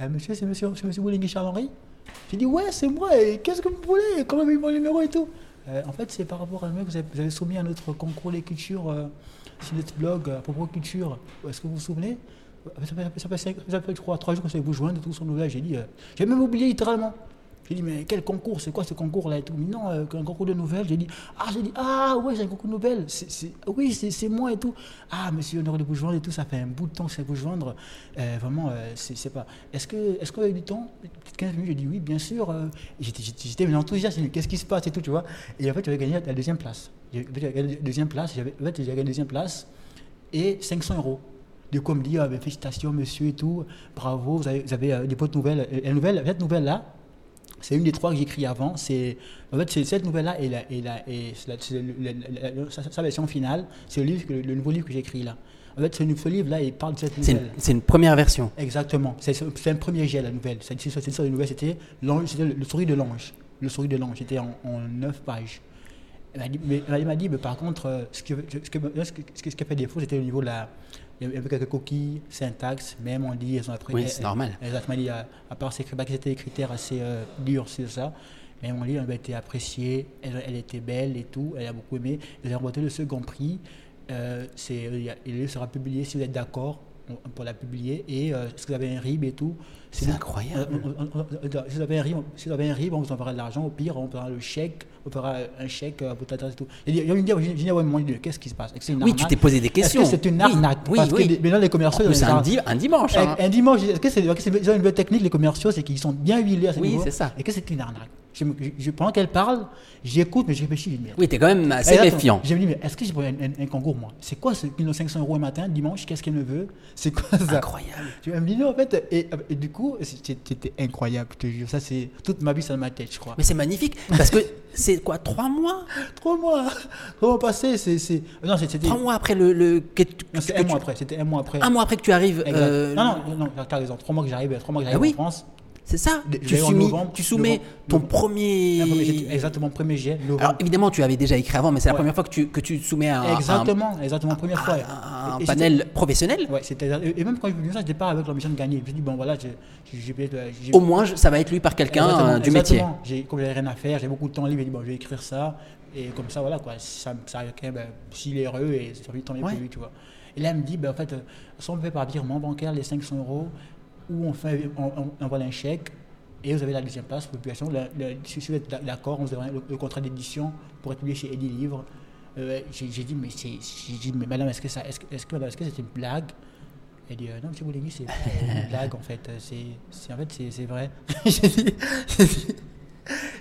Eh, Monsieur, c'est monsieur, monsieur Boulingue Charles-Henri J'ai dit, ouais, c'est moi, et qu'est-ce que vous voulez? Comment avez mon numéro et tout Euh, En fait, c'est par rapport à vous avez, vous avez soumis à notre concours les cultures euh, sur notre blog euh, à propos culture. Est-ce que vous vous souvenez? Ça fait, ça ça je crois, trois jours que c'est vous joindre tout son nouvelle. J'ai dit, euh, j'ai même oublié littéralement. J'ai dit, mais quel concours C'est quoi ce concours-là non, euh, un concours de nouvelles. J'ai dit, ah, j'ai dit, ah, ouais, c'est un concours de nouvelles. C'est- c'est- oui, c'est c'est moi et tout. Ah, monsieur, honoré de vous joindre et tout, ça fait un bout de temps que c'est vous joindre. Euh, vraiment, euh, c'est c'est pas. Est-ce que est-ce qu'on a eu du temps? Peut-être 15 minutes, j'ai dit oui, bien sûr. euh, J'étais j'étais- enthousiaste, qu'est-ce qui se passe et tout, tu vois? Et en fait, j'avais gagné la deuxième place. J'avais gagné la deuxième place, j'avais en fait, j'avais gagné la deuxième place et 500 euros. Coup, on me dit, ah, ben, félicitations, monsieur et tout, bravo, vous avez, euh, des bonnes nouvelles. Et la nouvelle, cette nouvelle-là, c'est une des trois que j'ai écrit avant. C'est, en fait, cette nouvelle-là et, la, et, la, et sa, sa version finale, c'est le, livre le nouveau livre que j'ai écrit là. En fait, ce, livre-là, il parle de cette C'est nouvelle. une, c'est une première version. Exactement. C'est un premier jet, la nouvelle. C'est ça, la nouvelle, c'était l'ange- c'était le, souris de l'ange. Le souris de l'ange, c'était en, 9 pages. Elle m'a dit, mais, elle m'a dit, mais par contre, euh, ce qui, ce que- ce que- ce qui a fait défaut, c'était au niveau de la. Il y avait quelques coquilles, syntaxe, même on dit, elles ont appris. Oui, c'est normal. elles- Exactement, dit, à, à part ces c'était des critères assez euh, durs, c'est ça. Mais on dit, elle a été appréciée, elle, elle était belle et tout, elle a beaucoup aimé. Elle a remporté le second prix. Euh, c'est, il livre sera publié si vous êtes d'accord pour la publier. Et euh, si vous avez un RIB et tout, C'est incroyable. euh, on- on- on- si vous avez un RIB, si vous avez un RIB, on vous enverra de l'argent. Au pire, on fera le chèque, on fera un chèque à votre adresse et tout. Et j'ai dit, ouais, mon Dieu, qu'est-ce qui se passe? C'est une Oui, tu t'es posé des questions. Est-ce que c'est une Oui, arnaque? oui, Parce oui. que maintenant, les commerciaux. ont- un, di- un dimanche. hein. un, dimanche, est-ce que c'est c'est- une nouvelle technique, les commerciaux, c'est qu'ils sont bien huilés à ce Oui, niveau. c'est ça. Et que c'est une arnaque? Je, pendant qu'elle parle, j'écoute, mais je réfléchis. je dis, mais Oui, t'es quand même assez Exactement. méfiant. Je me dis, mais est-ce que j'ai pour un, un- un concours, moi? C'est quoi ce 500 euros un matin, dimanche Qu'est-ce qu'elle me veut? C'est quoi ça? Incroyable. Tu vas me dire, non, en fait, et, et du coup, c'était c'était incroyable, je te jure. Ça, c'est toute ma vie, ça dans ma tête, je crois. Mais c'est magnifique parce que c'est quoi Trois mois? Trois mois Trois mois passés, c'est. Non, c'était. Trois mois après le. le que un tu- mois après. C'était un mois après. Un mois après que tu arrives. Euh, Non, non, non, t'as raison. Trois mois que j'arrive, trois mois que j'arrive Ah oui? en France. C'est ça. Je Tu, soumets- novembre, tu soumets novembre, ton novembre. premier. Exactement, premier jet. Alors évidemment, tu avais déjà écrit avant, mais c'est la première fois que tu, que tu soumets un, un- exactement, exactement, première fois. un- Et- panel professionnel. Ouais. Et et même quand je me ça, j'étais pas avec l'ambition de gagner. Je me suis dit, bon, voilà, j'ai. Au moins, je- ça va être lu par quelqu'un euh, du métier. exactement. J'ai, comme j'avais rien à faire, j'ai beaucoup de temps libre, j'ai dit bon, je vais écrire ça. Et comme ça, voilà quoi. Ça, ça quand même, ben, s'il est heureux et ça lui mieux Ouais. pour lui, tu vois. Et là, elle me dit, ben, en fait, euh, soit on fait par virement bancaire les 500 euros, ou on, fait, on, on envoie un chèque, et vous avez la deuxième place pour la publication. Le- si vous êtes d'accord, on vous envoie le, le contrat d'édition pour être publié chez Eddie Livre. Euh, j'ai, dit, mais c'est, dit, mais madame, est-ce que ça, est-ce, que- est-ce que, est-ce que c'est une blague? Elle dit, euh, non, monsieur Bouligny, c'est une blague en fait. Euh, C'est, en fait, c'est, c'est vrai. j'ai dit,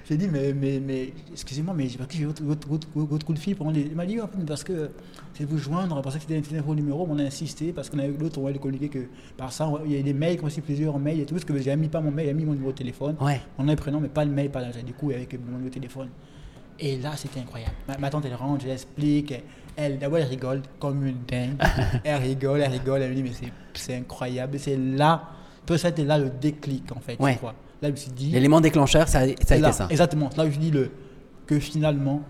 j'ai dit, j'ai mais, mais, mais excusez-moi, mais parce que j'ai votre, votre, votre, votre coup de fil. Pour les... Il m'a dit, parce que c'est vous joindre, parce que c'était un nouveau numéro, on a insisté, parce qu'on avait l'autre, on va le communiquer que par ça, il y a des mails, comme aussi plusieurs mails et tout, parce que j'avais mis pas mon mail, j'avais mis mon numéro de téléphone. Ouais. On a le prénom, mais pas le mail, pas du coup, avec mon numéro de téléphone. Et là, c'était incroyable. Ma, ma tante, elle rentre, je l'explique. Elle, d'abord, elle rigole comme une dingue. elle rigole, elle rigole, elle me dit, mais c'est- incroyable. C'est là, peut c'était là le déclic, en fait, Ouais. je crois. Là, je dit. L'élément déclencheur, ça, a- ça a été ça. Exactement. Là, où je dis le, que finalement,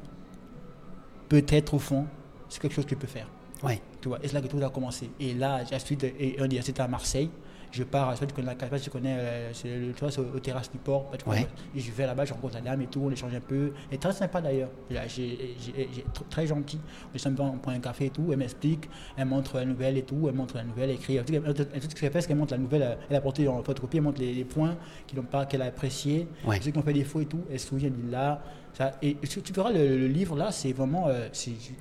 peut-être au fond, c'est quelque chose que tu peux faire. Ouais. Tu vois, et c'est là que tout a commencé. Et là, ensuite, et on dit, c'était à Marseille. Je pars, je connais je connais, euh, le- tu vois, c'est aux terrasses du port. tu Ouais. Et je vais là-bas, je rencontre la dame et tout, on échange un peu. Et très sympa d'ailleurs. Très gentil. On est prend un café et tout. Elle m'explique, elle montre la nouvelle et tout. Elle montre la nouvelle, elle écrit. Tout ce qu'elle fait, c'est qu'elle montre la nouvelle. euh, Elle a porté en photocopie, elle montre les, les points qu'elle pas, qu'elle a appréciés. Ceux qui ont fait des faux et tout, elle se souvient, elle dit là. Ça, et tu tu verras, le, le livre là, c'est vraiment. euh,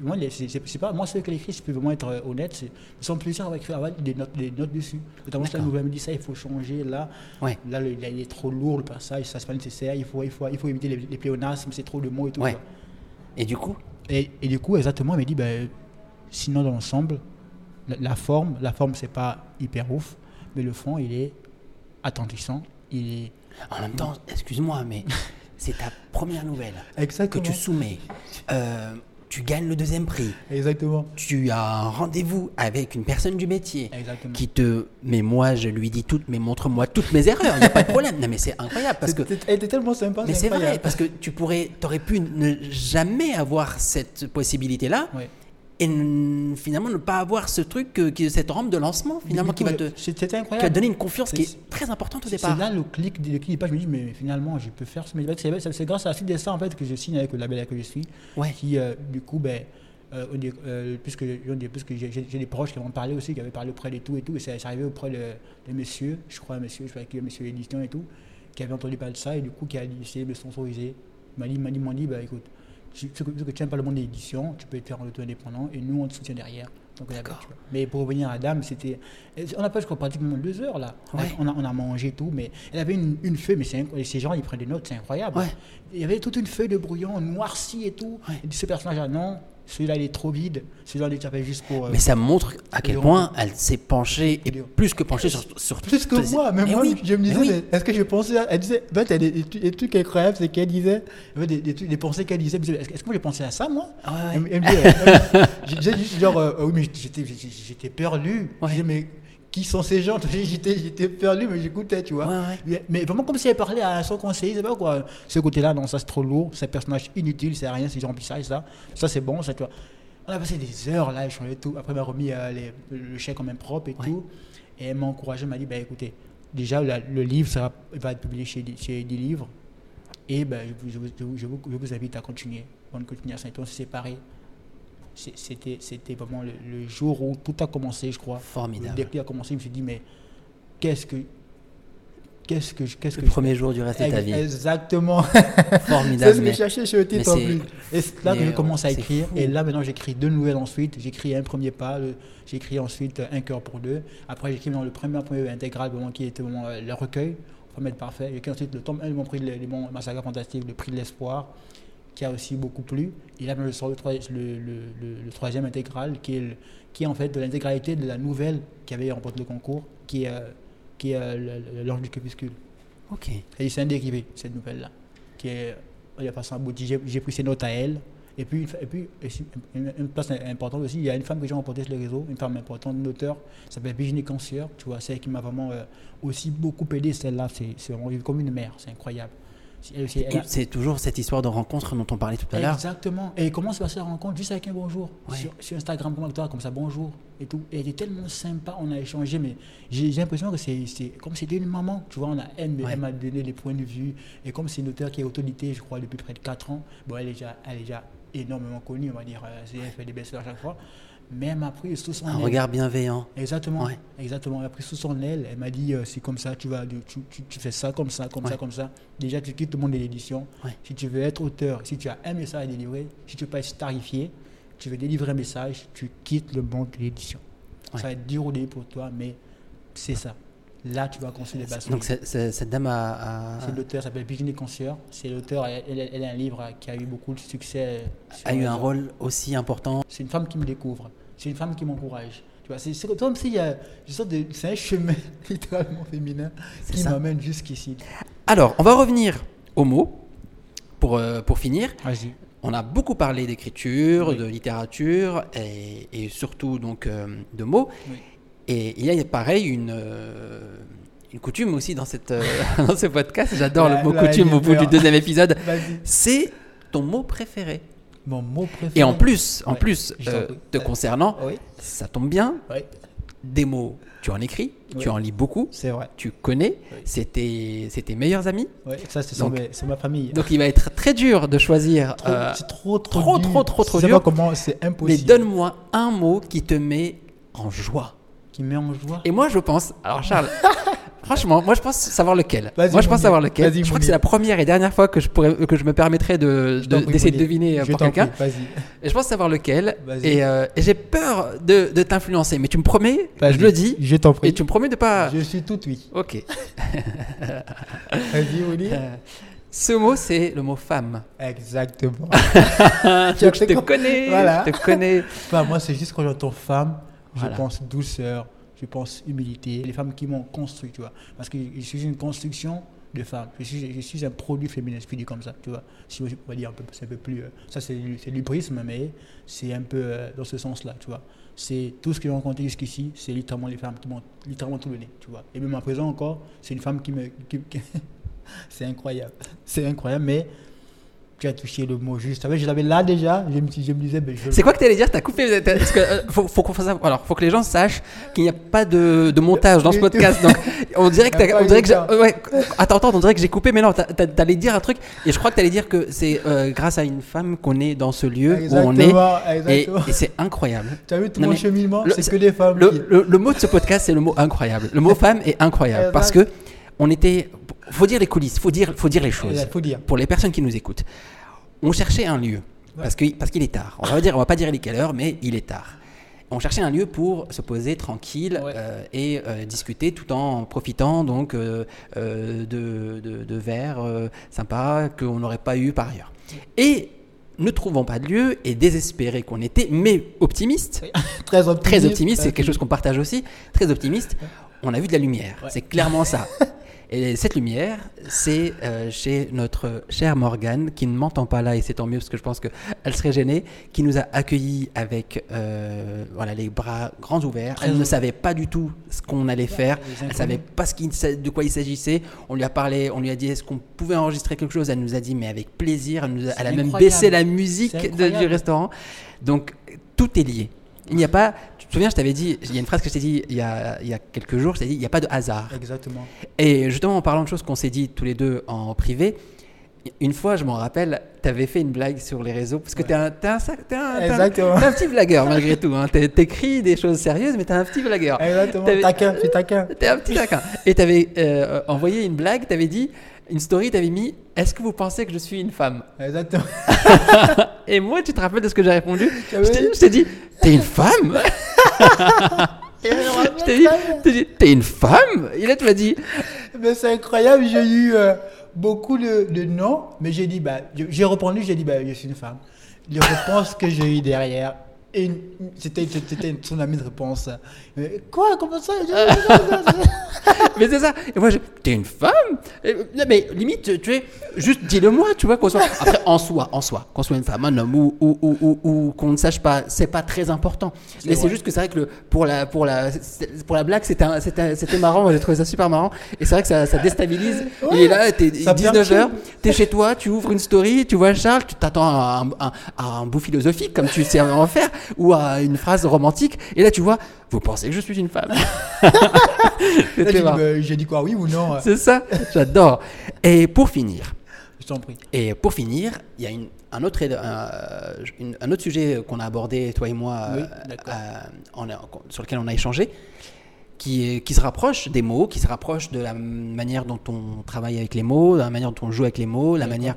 moi, les- c'est- pas moi, celui qui l'écrit, je peux vraiment être euh, honnête. c'est- à écrire avoir des notes, des notes dessus. Notamment, la nouvelle me dit ça, il faut changer là. Ouais. Là, le- il est trop lourd le passage, ça c'est pas nécessaire. Il faut, il faut, il faut éviter les, les pléonasmes, c'est trop de mots et tout. Ouais. quoi. Et du coup, Et, et du coup, exactement, elle m'a dit, ben, Sinon, dans l'ensemble, la, la forme, la forme, c'est pas hyper ouf, mais le fond, il est attendrissant. Il est En même temps, excuse-moi, mais c'est ta première nouvelle que exactement. tu soumets. Euh, tu gagnes le deuxième prix. Exactement. Tu as un rendez-vous avec une personne du métier Exactement. qui te. Mais moi, je lui dis toutes, mais montre-moi toutes mes erreurs, il n'y a pas de problème. Non, mais c'est incroyable parce que. Elle était tellement sympa. Mais c'est vrai, parce que tu pourrais, aurais pu ne jamais avoir cette possibilité-là Ouais. Et finalement ne pas avoir ce truc, qui, cette rampe de lancement, finalement, qui va te, C'était qui va donner une confiance qui C'est- est très importante au C'est départ. là le clic, clic du pas, je me dis, mais finalement, je peux faire ce métier. C'est c'est- c'est grâce à la suite de ça, en fait, que je signe avec le label que je suis. Ouais. Qui, euh, du coup, ben, euh, euh, puisque, puisque j'ai des proches qui m'ont parlé aussi, qui avaient parlé auprès de tout et tout, et c'est c'est arrivé auprès de, de monsieur, je crois, monsieur, je crois que monsieur l'édition et tout, qui avait entendu parler de ça, et du coup, qui a essayé de me sponsoriser. Il m'a dit, m'a dit, m'a dit, bah, écoute, tu, ce que, ce que tu n'aimes pas le monde de l'édition, tu peux le faire en auto-indépendant, et nous, on te soutient derrière. Donc, tu. Mais pour revenir à Dame, c'était. On a pas, pratiquement deux heures là. Ouais. On, a, on a mangé tout, mais elle avait une, une feuille, mais inc- ces gens, ils prennent des notes, c'est incroyable. Ouais. Il y avait toute une feuille de brouillon noircie et tout. Ouais. Et ce personnage-là, non, celui-là, il est trop vide. Celui-là, il est juste pour. euh, Mais ça montre à quel point elle s'est penchée, et plus que penchée sur, sur plus que moi, même Mais moi, oui, je me mais disais, oui. est-ce que je pensais à... Elle disait, en fait, des, des trucs- incroyables, c'est qu'elle disait, des, des, pensées qu'elle disait, est-ce que moi j'ai pensé à ça, moi? Ah ouais, Elle, ouais. me- elle me dit genre, euh, oui, mais j'étais perdu. Ouais. Je disais, mais qui sont ces gens? J'étais perdu, mais j'écoutais, tu vois. Ouais, ouais. Mais, vraiment comme si elle parlait à son conseiller, c'est pas quoi. Ce côté-là, non, ça c'est trop lourd, c'est un personnage inutile, c'est rien, c'est du remplissage, ça. Ça c'est bon, ça, tu vois. On a passé des heures là, échanger tout. Après, elle m'a remis euh, les- le chèque en main propre et Ouais. tout. Et elle m'a encouragé, elle m'a dit, bah, écoutez, déjà, la- le livre ça va, va être publié chez, chez des livres. Et ben, je, vous- je vous- je je je invite à continuer. Bonne continuation. Et on s'est séparés. C'était c'était vraiment le, le jour où tout a commencé, je crois. Formidable. Le déclic a commencé, je me suis dit, mais qu'est-ce que. Qu'est-ce que je. Qu'est-ce Le que je- premier jour du reste de ta vie. Exactement. Formidable. C'est ce que je cherchais sur le titre en plus. Et c'est là que je commence à écrire. fou. Et là, maintenant, j'écris deux nouvelles ensuite. J'écris un premier pas. J'écris ensuite Un cœur pour deux. Après, j'écris dans le premier, premier intégral, vraiment, qui était vraiment euh, le recueil, Remède parfait. J'écris ensuite le tome 1 de mon prix de bons Massacre fantastique, le prix de l'espoir, qui a aussi beaucoup plu. Et là, je sors le, le, le- le- le troisième intégral, qui est, le- qui est en fait de l'intégralité de la nouvelle qui avait remporté le concours, qui est, euh, qui est euh, le- le- L'Ange du crépuscule. Ok. Et c'est un dérivé, cette nouvelle-là, qui est de façon aboutie. J'ai j'ai pris ses notes à elle. Et puis, et puis une, une place importante aussi, il y a une femme que j'ai remportée sur les réseaux, une femme importante, une auteure, qui s'appelle Virginie Cancer, tu vois, celle qui m'a vraiment euh, aussi beaucoup aidé, celle-là, c'est c'est comme une mère, c'est incroyable. C'est toujours cette histoire de rencontre dont on parlait tout à l'heure. Exactement. Et comment se passe la rencontre Juste avec un bonjour. Ouais. Sur, sur Instagram, comme toi, comme ça, bonjour. Et tout. Et elle est tellement sympa, on a échangé, mais j'ai l'impression que c'est comme si c'était une maman. Tu vois, on a, elle, Ouais. elle m'a donné les points de vue. Et comme c'est une auteure qui est autorité, je crois, depuis près de 4 ans, bon, elle est déjà, elle est déjà énormément connue, on va dire. euh, Elle fait des best-sellers à chaque fois. Mais elle m'a pris sous son Un aile. regard bienveillant. Exactement, Ouais. exactement. Elle a pris sous son aile. Elle m'a dit euh, c'est comme ça, tu vas, tu, tu, tu fais ça comme ça, comme Ouais. ça, comme ça. Déjà, tu quittes le monde de l'édition. Ouais. Si tu veux être auteur, si tu as un message à délivrer, si tu veux pas être starifié, tu veux délivrer un message, tu quittes le monde de l'édition. Ça va être dur au début pour toi, mais c'est ça. Là, tu vas construire des bases. Donc cette dame a, a- C'est l'auteur, s'appelle Virginie Concierge. C'est l'auteur, elle, elle- elle a un livre qui a eu beaucoup de succès. euh, a eu un rôle aussi important. c'est une femme qui me découvre. C'est une femme qui m'encourage. Tu vois, c'est comme s'il y a c'est un chemin littéralement féminin qui m'amène jusqu'ici. Alors, on va revenir aux mots pour, euh, pour finir. Vas-y. On a beaucoup parlé d'écriture, Oui. de littérature et, et surtout donc euh, de mots. Oui. Et il y a pareil une, euh, une coutume aussi dans, cette, euh, dans ce podcast. J'adore le mot coutume au bout du deuxième épisode. C'est ton mot préféré. Mon mot préféré. Et en plus, en Ouais, plus euh, te concernant, Oui, ça tombe bien. oui, Des mots, tu en écris, tu en lis beaucoup, c'est vrai. tu connais, c'est tes, meilleurs amis. Oui, ça, c'est ma famille. Donc il va être très dur de choisir. Trop- euh, c'est trop, trop, trop, dur. trop, trop, trop sais dur. comment, c'est mais impossible. donne-moi un mot qui te met en joie. Qui met en joie. Et moi, je pense. Alors, Charles, franchement, moi, je pense savoir lequel. Moi, je pense savoir lequel. Je crois que c'est la première et dernière fois que je, pourrais, que je me permettrais de- t'en de- prie, d'essayer de deviner euh, Je pour t'en quelqu'un. Et je pense savoir lequel. Vas-y. Et, euh, et j'ai peur de, de t'influencer. Mais tu me promets, je le dis. Je t'en prie. Et tu me promets de pas. Je suis tout oui. Ok. Vas-y, Oli. Euh, Ce mot, c'est le mot femme. Exactement. Donc, je te connais. Voilà. Je te connais. Enfin, moi, c'est juste quand j'entends femme, Voilà. je pense douceur, je pense humilité. Les femmes qui m'ont construit, tu vois. Parce que je suis une construction de femmes. Je suis, je suis un produit féminin, je dire comme ça, tu vois. Si on va dire un peu, c'est un peu plus. euh, ça, c'est du- prisme, mais c'est un peu euh, dans ce sens-là, tu vois. C'est tout ce que j'ai rencontré jusqu'ici, c'est littéralement les femmes qui m'ont littéralement tout donné, tu vois. Et même à présent encore, c'est une femme qui me. qui- qui- c'est incroyable. C'est incroyable, mais tu as touché le mot juste. Je l'avais là déjà, je me, je me disais, ben, C'est quoi que tu allais dire? T'as coupé t'as- parce que, euh, faut, faut qu'on fasse ça- Alors, faut que les gens sachent qu'il n'y a pas de, de montage dans ce podcast. Donc, on dirait que, on dirait que j'ai- eu de ouais, attends, attends, on dirait que j'ai coupé, mais non, t'as- t'allais dire un truc. Et je crois que t'allais dire que c'est euh, grâce à une femme qu'on est dans ce lieu où on est. Exactement, Et, c'est incroyable. Tu as vu tout Non, mon cheminement? le- C'est que des femmes. Le, qui- le- le mot de ce podcast, c'est le mot incroyable. Le mot femme est incroyable parce que on était. Faut dire les coulisses, faut dire, faut dire les choses. Faut dire. Pour les personnes qui nous écoutent, on cherchait un lieu parce que parce qu'il est tard. On va dire, on va pas dire il est quelle heure, mais il est tard. On cherchait un lieu pour se poser tranquille Ouais. euh, et euh, discuter tout en profitant donc euh, de, de, de verres sympas qu'on n'aurait pas eu par ailleurs. Et ne trouvant pas de lieu et désespérés qu'on était, mais optimistes, Très optimiste. très optimiste, c'est quelque chose qu'on partage aussi, très optimiste, on a vu de la lumière. Ouais. C'est clairement ça. Et cette lumière, c'est euh, chez notre chère Morgane, qui ne m'entend pas là, et c'est tant mieux parce que je pense qu'elle serait gênée, qui nous a accueillis avec euh, voilà, les bras grands ouverts. Elle ne savait pas du tout ce qu'on allait faire. les Elle inconnus. savait pas ce de quoi il s'agissait. On lui a parlé, on lui a dit est-ce qu'on pouvait enregistrer quelque chose? Elle nous a dit mais avec plaisir. Elle, nous a, C'est elle a même baissé la musique de- du restaurant. Donc tout est lié. Il n'y a pas. Tu te souviens, je t'avais dit, il y a une phrase que je t'ai dit il y a, il y a quelques jours, je t'ai dit il n'y a pas de hasard. Exactement. Et justement, en parlant de choses qu'on s'est dit tous les deux en privé, une fois, je m'en rappelle, tu avais fait une blague sur les réseaux, parce que Ouais. tu es, un, t'es un t'es un- petit blagueur malgré tout. Hein. T'é- T'écris des choses sérieuses, mais tu es un petit blagueur. Exactement. Taquin, c'est taquin. T'es un petit taquin. Et tu avais envoyé une blague, tu avais dit, une story, tu avais mis Est-ce que vous pensez que je suis une femme Exactement. Et moi, tu te rappelles de ce que j'ai répondu Je t'ai- dit T'es une femme Je t'ai dit, T'es une femme Et là, tu m'as dit Mais c'est incroyable, j'ai eu euh, beaucoup de, de non, mais j'ai dit, bah, j'ai répondu, j'ai dit, bah, je suis une femme. Les réponses que j'ai eues derrière, et c'était c'était une tsunami de réponses. Mais quoi, comment ça? Mais c'est ça. Et moi, je, t'es une femme? Et, non, Mais limite, tu, es, juste dis-le-moi, tu vois, qu'on soit. Après, en soi, en soi, qu'on soit une femme, un homme ou, ou, ou, ou- ou qu'on ne sache pas, c'est pas très important. Mais c'est juste que c'est vrai que le, pour, la, pour, la, pour la blague, c'était un- c'était c'était marrant. J'ai trouvé ça super marrant. Et c'est vrai que ça, ça déstabilise. Il est là, t'es Ça 19h, perturbe. t'es chez toi, tu ouvres une story, tu vois Charles, tu t'attends à un, un- à un bout philosophique, comme tu sais en faire, ou à une phrase romantique. Et là, tu vois, vous pensez que je suis une femme j'ai dit, bah, j'ai dit quoi, oui ou non C'est ça, j'adore. Et pour finir, Je t'en prie. et pour finir, il y a une- un, autre, euh, un autre sujet qu'on a abordé, toi et moi, Oui, euh, d'accord. euh, on a- sur lequel on a échangé, qui, est- qui se rapproche des mots, qui se rapproche de la manière dont on travaille avec les mots, de la manière dont on joue avec les mots, la manière.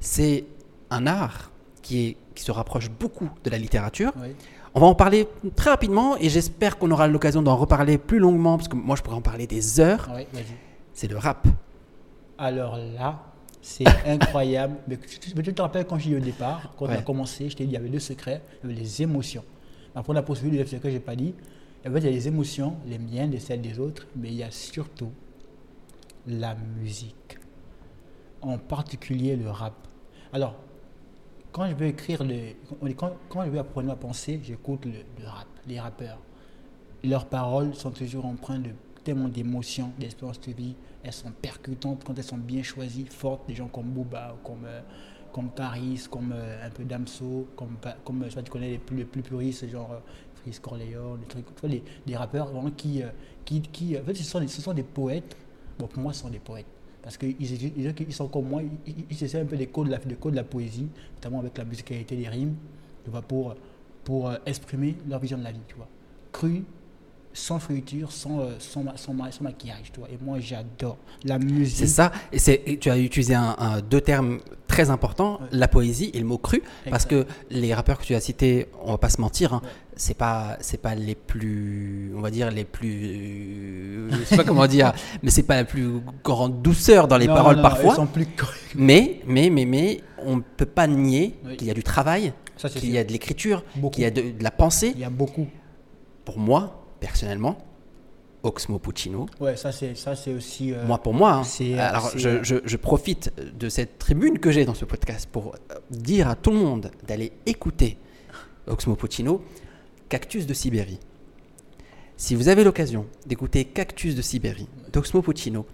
C'est un art qui, est, qui se rapproche beaucoup de la littérature. Oui. On va en parler très rapidement et j'espère qu'on aura l'occasion d'en reparler plus longuement parce que moi je pourrais en parler des heures. Oui. C'est le rap. Alors là, c'est incroyable. Mais tu, te rappelles quand j'ai eu au départ, quand on Ouais. a commencé, je t'ai dit il y avait deux secrets, il y avait les émotions. Après, on a poursuivi les secrets, je n'ai pas dit. En fait, il y a les émotions, les miennes, les celles des autres, mais il y a surtout la musique. En particulier le rap. Alors, quand je veux écrire, le, quand, je veux apprendre à penser, j'écoute le, rap, les rappeurs. Leurs paroles sont toujours empreintes de tellement d'émotions, d'expériences de vie. Elles sont percutantes quand elles sont bien choisies, fortes. Des gens comme Booba, comme, euh, comme Caris, comme euh, un peu Damso, comme, comme euh, soit tu connais les plus, puristes, genre euh, Freeze Corleone, des trucs, les, rappeurs vraiment qui, qui, qui, en fait, ce sont, des, ce sont des poètes. Bon, pour moi, ce sont des poètes. Parce qu'ils ils, sont comme moi, ils, essaient un peu des codes de la, des codes de la poésie, notamment avec la musicalité des rimes, tu vois, pour, pour euh, exprimer leur vision de la vie, tu vois. Crue, sans friture, sans, euh, sans, sans, ma- sans maquillage, tu vois. Et moi, j'adore la musique. C'est ça. Et, c'est, et tu as utilisé un, un- deux termes très importants, Ouais. la poésie et le mot cru, parce que les rappeurs que tu as cités, on va pas se mentir, hein, Ouais. c'est pas c'est pas les plus, on va dire les plus, je sais pas comment dire, mais c'est pas la plus grande douceur dans les Non, paroles non, parfois. Ils sont plus. Mais mais mais mais on ne peut pas nier Oui. qu'il y a du travail, qu'il y a de l'écriture, qu'il y a de, de la pensée. Il y a beaucoup. Pour moi, personnellement, Oxmo Puccino, Ouais, ça, c'est ça, c'est aussi. euh, moi pour moi, hein, c'est, euh, alors c'est, je, euh, je- je profite de cette tribune que j'ai dans ce podcast pour dire à tout le monde d'aller écouter Oxmo Puccino, Cactus de Sibérie. Si vous avez l'occasion d'écouter Cactus de Sibérie d'Oxmo Puccino,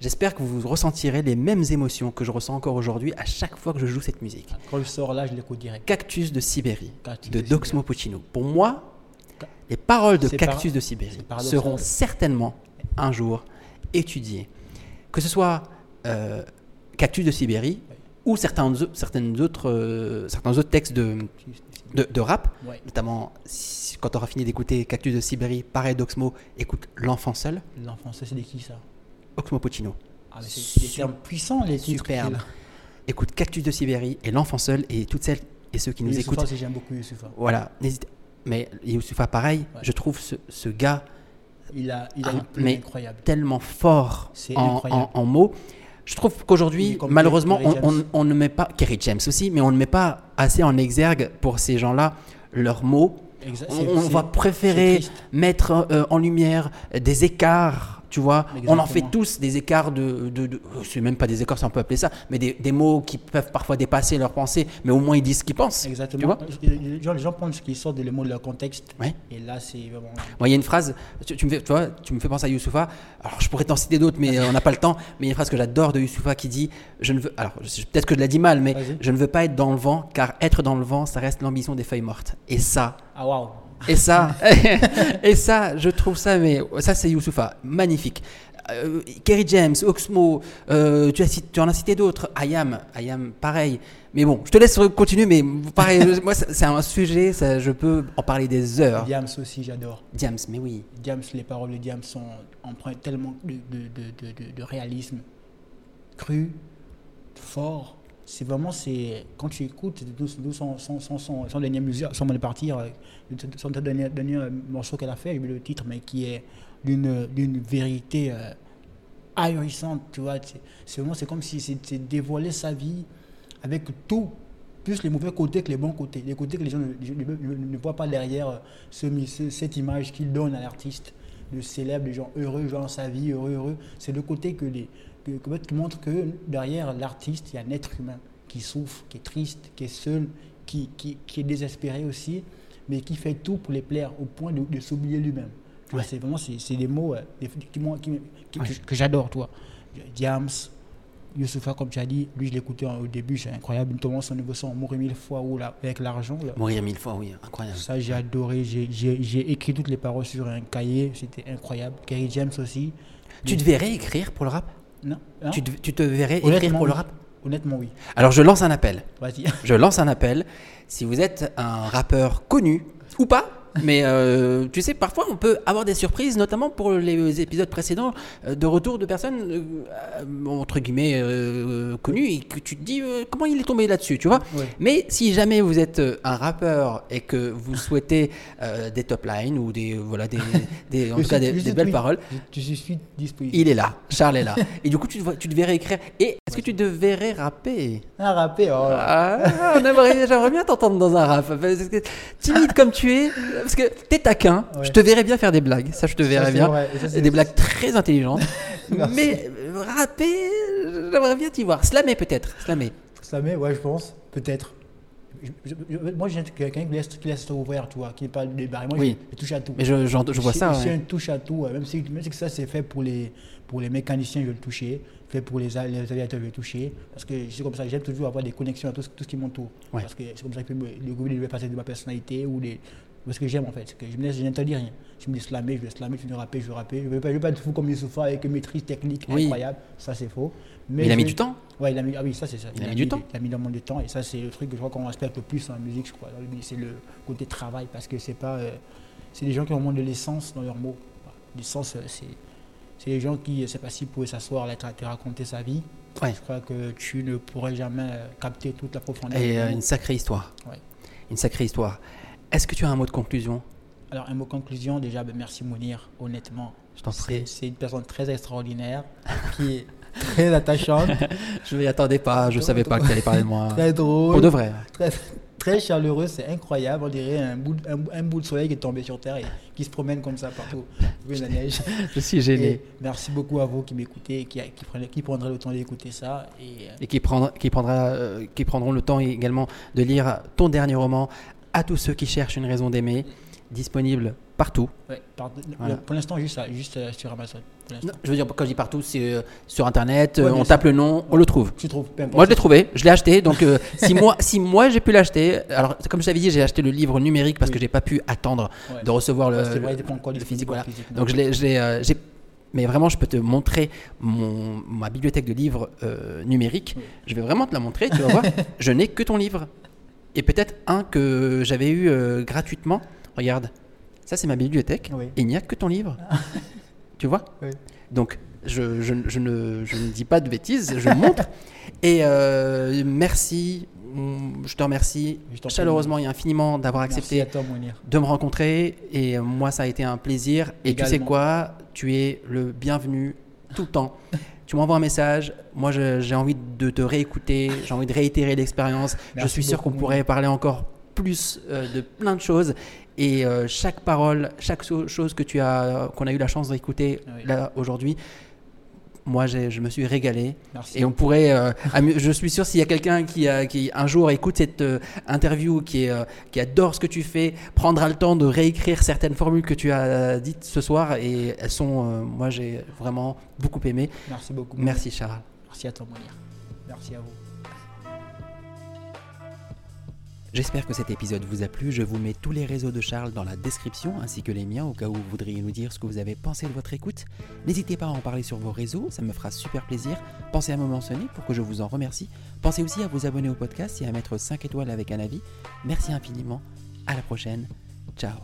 j'espère que vous ressentirez les mêmes émotions que je ressens encore aujourd'hui à chaque fois que je joue cette musique. Quand il sort là, je l'écoute direct. Cactus de Sibérie Cactus de de Doxmo Puccino. Pour moi, les paroles de Cactus de Sibérie seront certainement un jour étudiées. Que ce soit euh, Cactus de Sibérie ou certains, certaines autres, euh, certains autres textes de, de, de rap, notamment si- quand tu auras fini d'écouter Cactus de Sibérie, pareil d'Oxmo, écoute L'Enfant Seul, L'enfant, ça, c'est de qui ça? Oxmo Puccino. ah, C'est des termes puissants, les titres. Superbe. Écoute Cactus de Sibérie et L'Enfant Seul et toutes celles et ceux qui nous écoutent. j'aime beaucoup. Voilà, n'hésite. Mais Youssoufa, pareil, Ouais. je trouve ce, ce gars Il a, il a Ah, mais- incroyable. tellement fort en, en- en mots. Je trouve qu'aujourd'hui, malheureusement, on, James. on- on ne met pas, Kerry James aussi, mais on ne met pas assez en exergue pour ces gens-là leurs mots. On, va préférer mettre euh, en lumière des écarts, tu vois. On en fait tous des écarts de. de, de- euh, c'est même pas des écarts, si on peut appeler ça, mais des, des mots qui peuvent parfois dépasser leur pensée, mais au moins ils disent ce qu'ils pensent. Exactement. Tu vois les, gens, les gens pensent qu'ils sortent des mots de leur contexte. Ouais. Et là, c'est vraiment. Moi, il y a une phrase, tu, tu me, fais, tu, vois, tu me fais penser à Youssoufa. Alors, je pourrais t'en citer d'autres, mais euh, on n'a pas le temps. Mais il y a une phrase que j'adore de Youssoufa qui dit je ne veux, Alors, peut-être que je l'ai dit mal, mais je ne veux pas être dans le vent, car être dans le vent, ça reste l'ambition des feuilles mortes. Et ça, Ah, waouh. Et ça, et ça, je trouve ça, mais ça, c'est Youssoufa. Magnifique. Euh, Kerry James, Oxmo, euh, tu, as, tu en as cité d'autres. Ayam, Ayam, pareil. Mais bon, je te laisse continuer, mais pareil, moi, c'est un sujet, ça, je peux en parler des heures. Diams aussi, j'adore. Diams, mais oui. Diams, les paroles de Diams sont empreintes tellement de, de, de, de, de- de réalisme cru, fort. C'est vraiment, c'est quand tu écoutes d'où son, son, son, son, dernier musique, son de partir, euh, son dernier, dernier morceau qu'elle a fait, le titre, mais qui est d'une d'une vérité euh, ahurissante, tu vois. C'est vraiment, c'est comme si c'était dévoiler sa vie avec tout, plus les mauvais côtés que les bons côtés. Les côtés que les gens ne, ne- ne- voient pas derrière euh, ce, ce- cette image qu'il donne à l'artiste, de célèbre, des gens heureux, genre sa vie, heureux, heureux. C'est le côté que les, qui montre que derrière l'artiste, il y a un être humain qui souffre, qui est triste, qui est seul, qui, qui, qui est désespéré aussi, mais qui fait tout pour les plaire au point de, de s'oublier lui-même. Ouais. C'est vraiment c'est des mots euh, qui, qui- Ouais. que, que j'adore, toi. Diams, Youssoufa, comme tu as dit, lui je l'écoutais au début, c'est incroyable. Notamment son nouveau son, Mourir mille fois ou là, avec l'argent. Mourir mille fois, oui, incroyable. Ça, j'ai adoré. J'ai- écrit toutes les paroles sur un cahier. C'était incroyable. Kerry James aussi. Tu te verrais écrire pour le rap? Non Hein tu, te, tu te verrais écrire pour le rap? Honnêtement, oui. Alors je lance un appel. Vas-y. Je lance un appel. Si vous êtes un rappeur connu ou pas, mais euh, tu sais, parfois on peut avoir des surprises, notamment pour les épisodes précédents, euh, de retour de personnes euh, entre guillemets euh, connues et que tu te dis comment il est tombé là-dessus, tu vois? Ouais. Mais si jamais vous êtes un rappeur et que vous souhaitez des top lines ou des voilà des, des- en tout cas des, belles paroles, Je, je suis disponible. il est là, Charles est là. Et du coup, tu tu te verrais écrire. Et est-ce que tu te verrais rapper? Un rappé, oh là. ah, on aimerait- J'aimerais bien t'entendre dans un rap. Timide comme tu es, parce que t'es taquin, Ouais. je te verrais bien faire des blagues. Ça, je te verrais bien. vrai. Ça, c'est- des blagues très intelligentes. Mais euh, rapper, j'aimerais bien t'y voir. Slammer peut-être. Slammer. Met, ouais, je pense. Peut-être. Je- je- moi, j'ai quelqu'un qui laisse, qui laisse ouvert, tu vois, qui n'est pas débarré. Moi, Oui. je, touche à tout. Mais je, je vois ça. Je suis ouais. un touche à tout, même, si, même si ça c'est fait pour les, pour les mécaniciens, je vais le toucher. Fait pour les, les aviateurs, je vais le toucher. Parce que c'est comme ça, j'aime toujours avoir des connexions à tout, ce- tout ce qui m'entoure. Ouais. Parce que c'est comme ça que le gouvernement devait passer de ma personnalité ou des. Parce que j'aime en fait, que je je n'interdis rien. Je me dis slammer, je vais slammer, je vais rapper, je vais rapper. Je ne vais, pas- je vais pas être fou comme Youssoufa avec une maîtrise technique Oui. incroyable, ça c'est faux. Mais il a je- mis du temps. Ouais, il a mis, ah oui, ça c'est ça. Il a mis du temps. Il a mis énormément de temps et ça c'est le truc que je crois qu'on respecte le plus en musique, je crois. dans C'est le côté travail parce que c'est pas. euh, c'est des gens qui ont moins de l'essence dans leurs mots. Voilà. L'essence, euh, c'est c'est des gens qui, c'est pas si pouvaient s'asseoir là, te te raconter sa vie. Ouais. Je crois que tu ne pourrais jamais euh, capter toute la profondeur. Et euh, une sacrée histoire. Ouais. Une sacrée histoire. Est-ce que tu as un mot de conclusion? Alors, un mot conclusion, déjà, ben, merci Mounir, honnêtement. Je t'en prie. c'est une personne très extraordinaire, qui est très attachante, Je m'y attendais pas, je Toi, savais pas que tu allais parler de moi. très drôle. Pour de vrai. très, très chaleureux, c'est incroyable. On dirait un bout, un, un bout de soleil qui est tombé sur Terre et qui se promène comme ça partout. Oui, la neige. Je suis gêné. Et merci beaucoup à vous qui m'écoutez, et qui, qui, qui prendrez le temps d'écouter ça. Et, euh, et qui, prendra, qui, prendra, euh, qui prendront le temps également de lire ton dernier roman à tous ceux qui cherchent une raison d'aimer, disponible partout. ouais, par- Voilà. Pour l'instant, juste, à- juste euh, sur Amazon. Non, je veux dire, quand je dis partout, c'est euh, sur internet, Ouais, euh, on tape le nom, on le trouve. Tu trouves. Moi, je l'ai trouvé, je l'ai acheté. Donc, euh, si, moi, si moi j'ai pu l'acheter, alors comme je t'avais dit, j'ai acheté le livre numérique parce Oui. que j'ai pas pu attendre de recevoir le, c'est vrai, le disponible physique. Voilà. physiquement. Donc, je euh, j'ai- mais vraiment, je peux te montrer mon, ma bibliothèque de livres euh, numérique. Oui. Je vais vraiment te la montrer, tu vas voir. je n'ai que ton livre. Et peut-être un que j'avais eu euh, gratuitement. Regarde, ça c'est ma bibliothèque. Oui. Et il n'y a que ton livre. tu vois Oui. Donc, je, je- je ne, je ne dis pas de bêtises, je montre. Et euh, merci, mm, je te remercie chaleureusement et infiniment d'avoir accepté toi, de me rencontrer. Et euh, moi, ça a été un plaisir. Et tu sais quoi? Tu es le bienvenu tout le temps. tu m'envoies un message. Moi, j'ai envie de te réécouter. J'ai envie de réitérer l'expérience. Je suis sûr qu'on pourrait parler encore plus euh, de plein de choses. Et euh, chaque parole, chaque so- chose que tu as, qu'on a eu la chance d'écouter Oui. là aujourd'hui, moi, je me suis régalé. Merci. Et on pourrait, euh, je suis sûr s'il y a quelqu'un qui, a- qui un jour écoute cette euh, interview, qui, est, euh, qui adore ce que tu fais, prendra le temps de réécrire certaines formules que tu as dites ce soir et elles sont, moi j'ai vraiment beaucoup aimé. Merci beaucoup. Merci Charles. Merci à toi, Mounir. Merci à vous. J'espère que cet épisode vous a plu. Je vous mets tous les réseaux de Charles dans la description ainsi que les miens au cas où vous voudriez nous dire ce que vous avez pensé de votre écoute. N'hésitez pas à en parler sur vos réseaux, ça me fera super plaisir. Pensez à me mentionner pour que je vous en remercie. Pensez aussi à vous abonner au podcast et à mettre 5 étoiles avec un avis. Merci infiniment. À la prochaine. Ciao.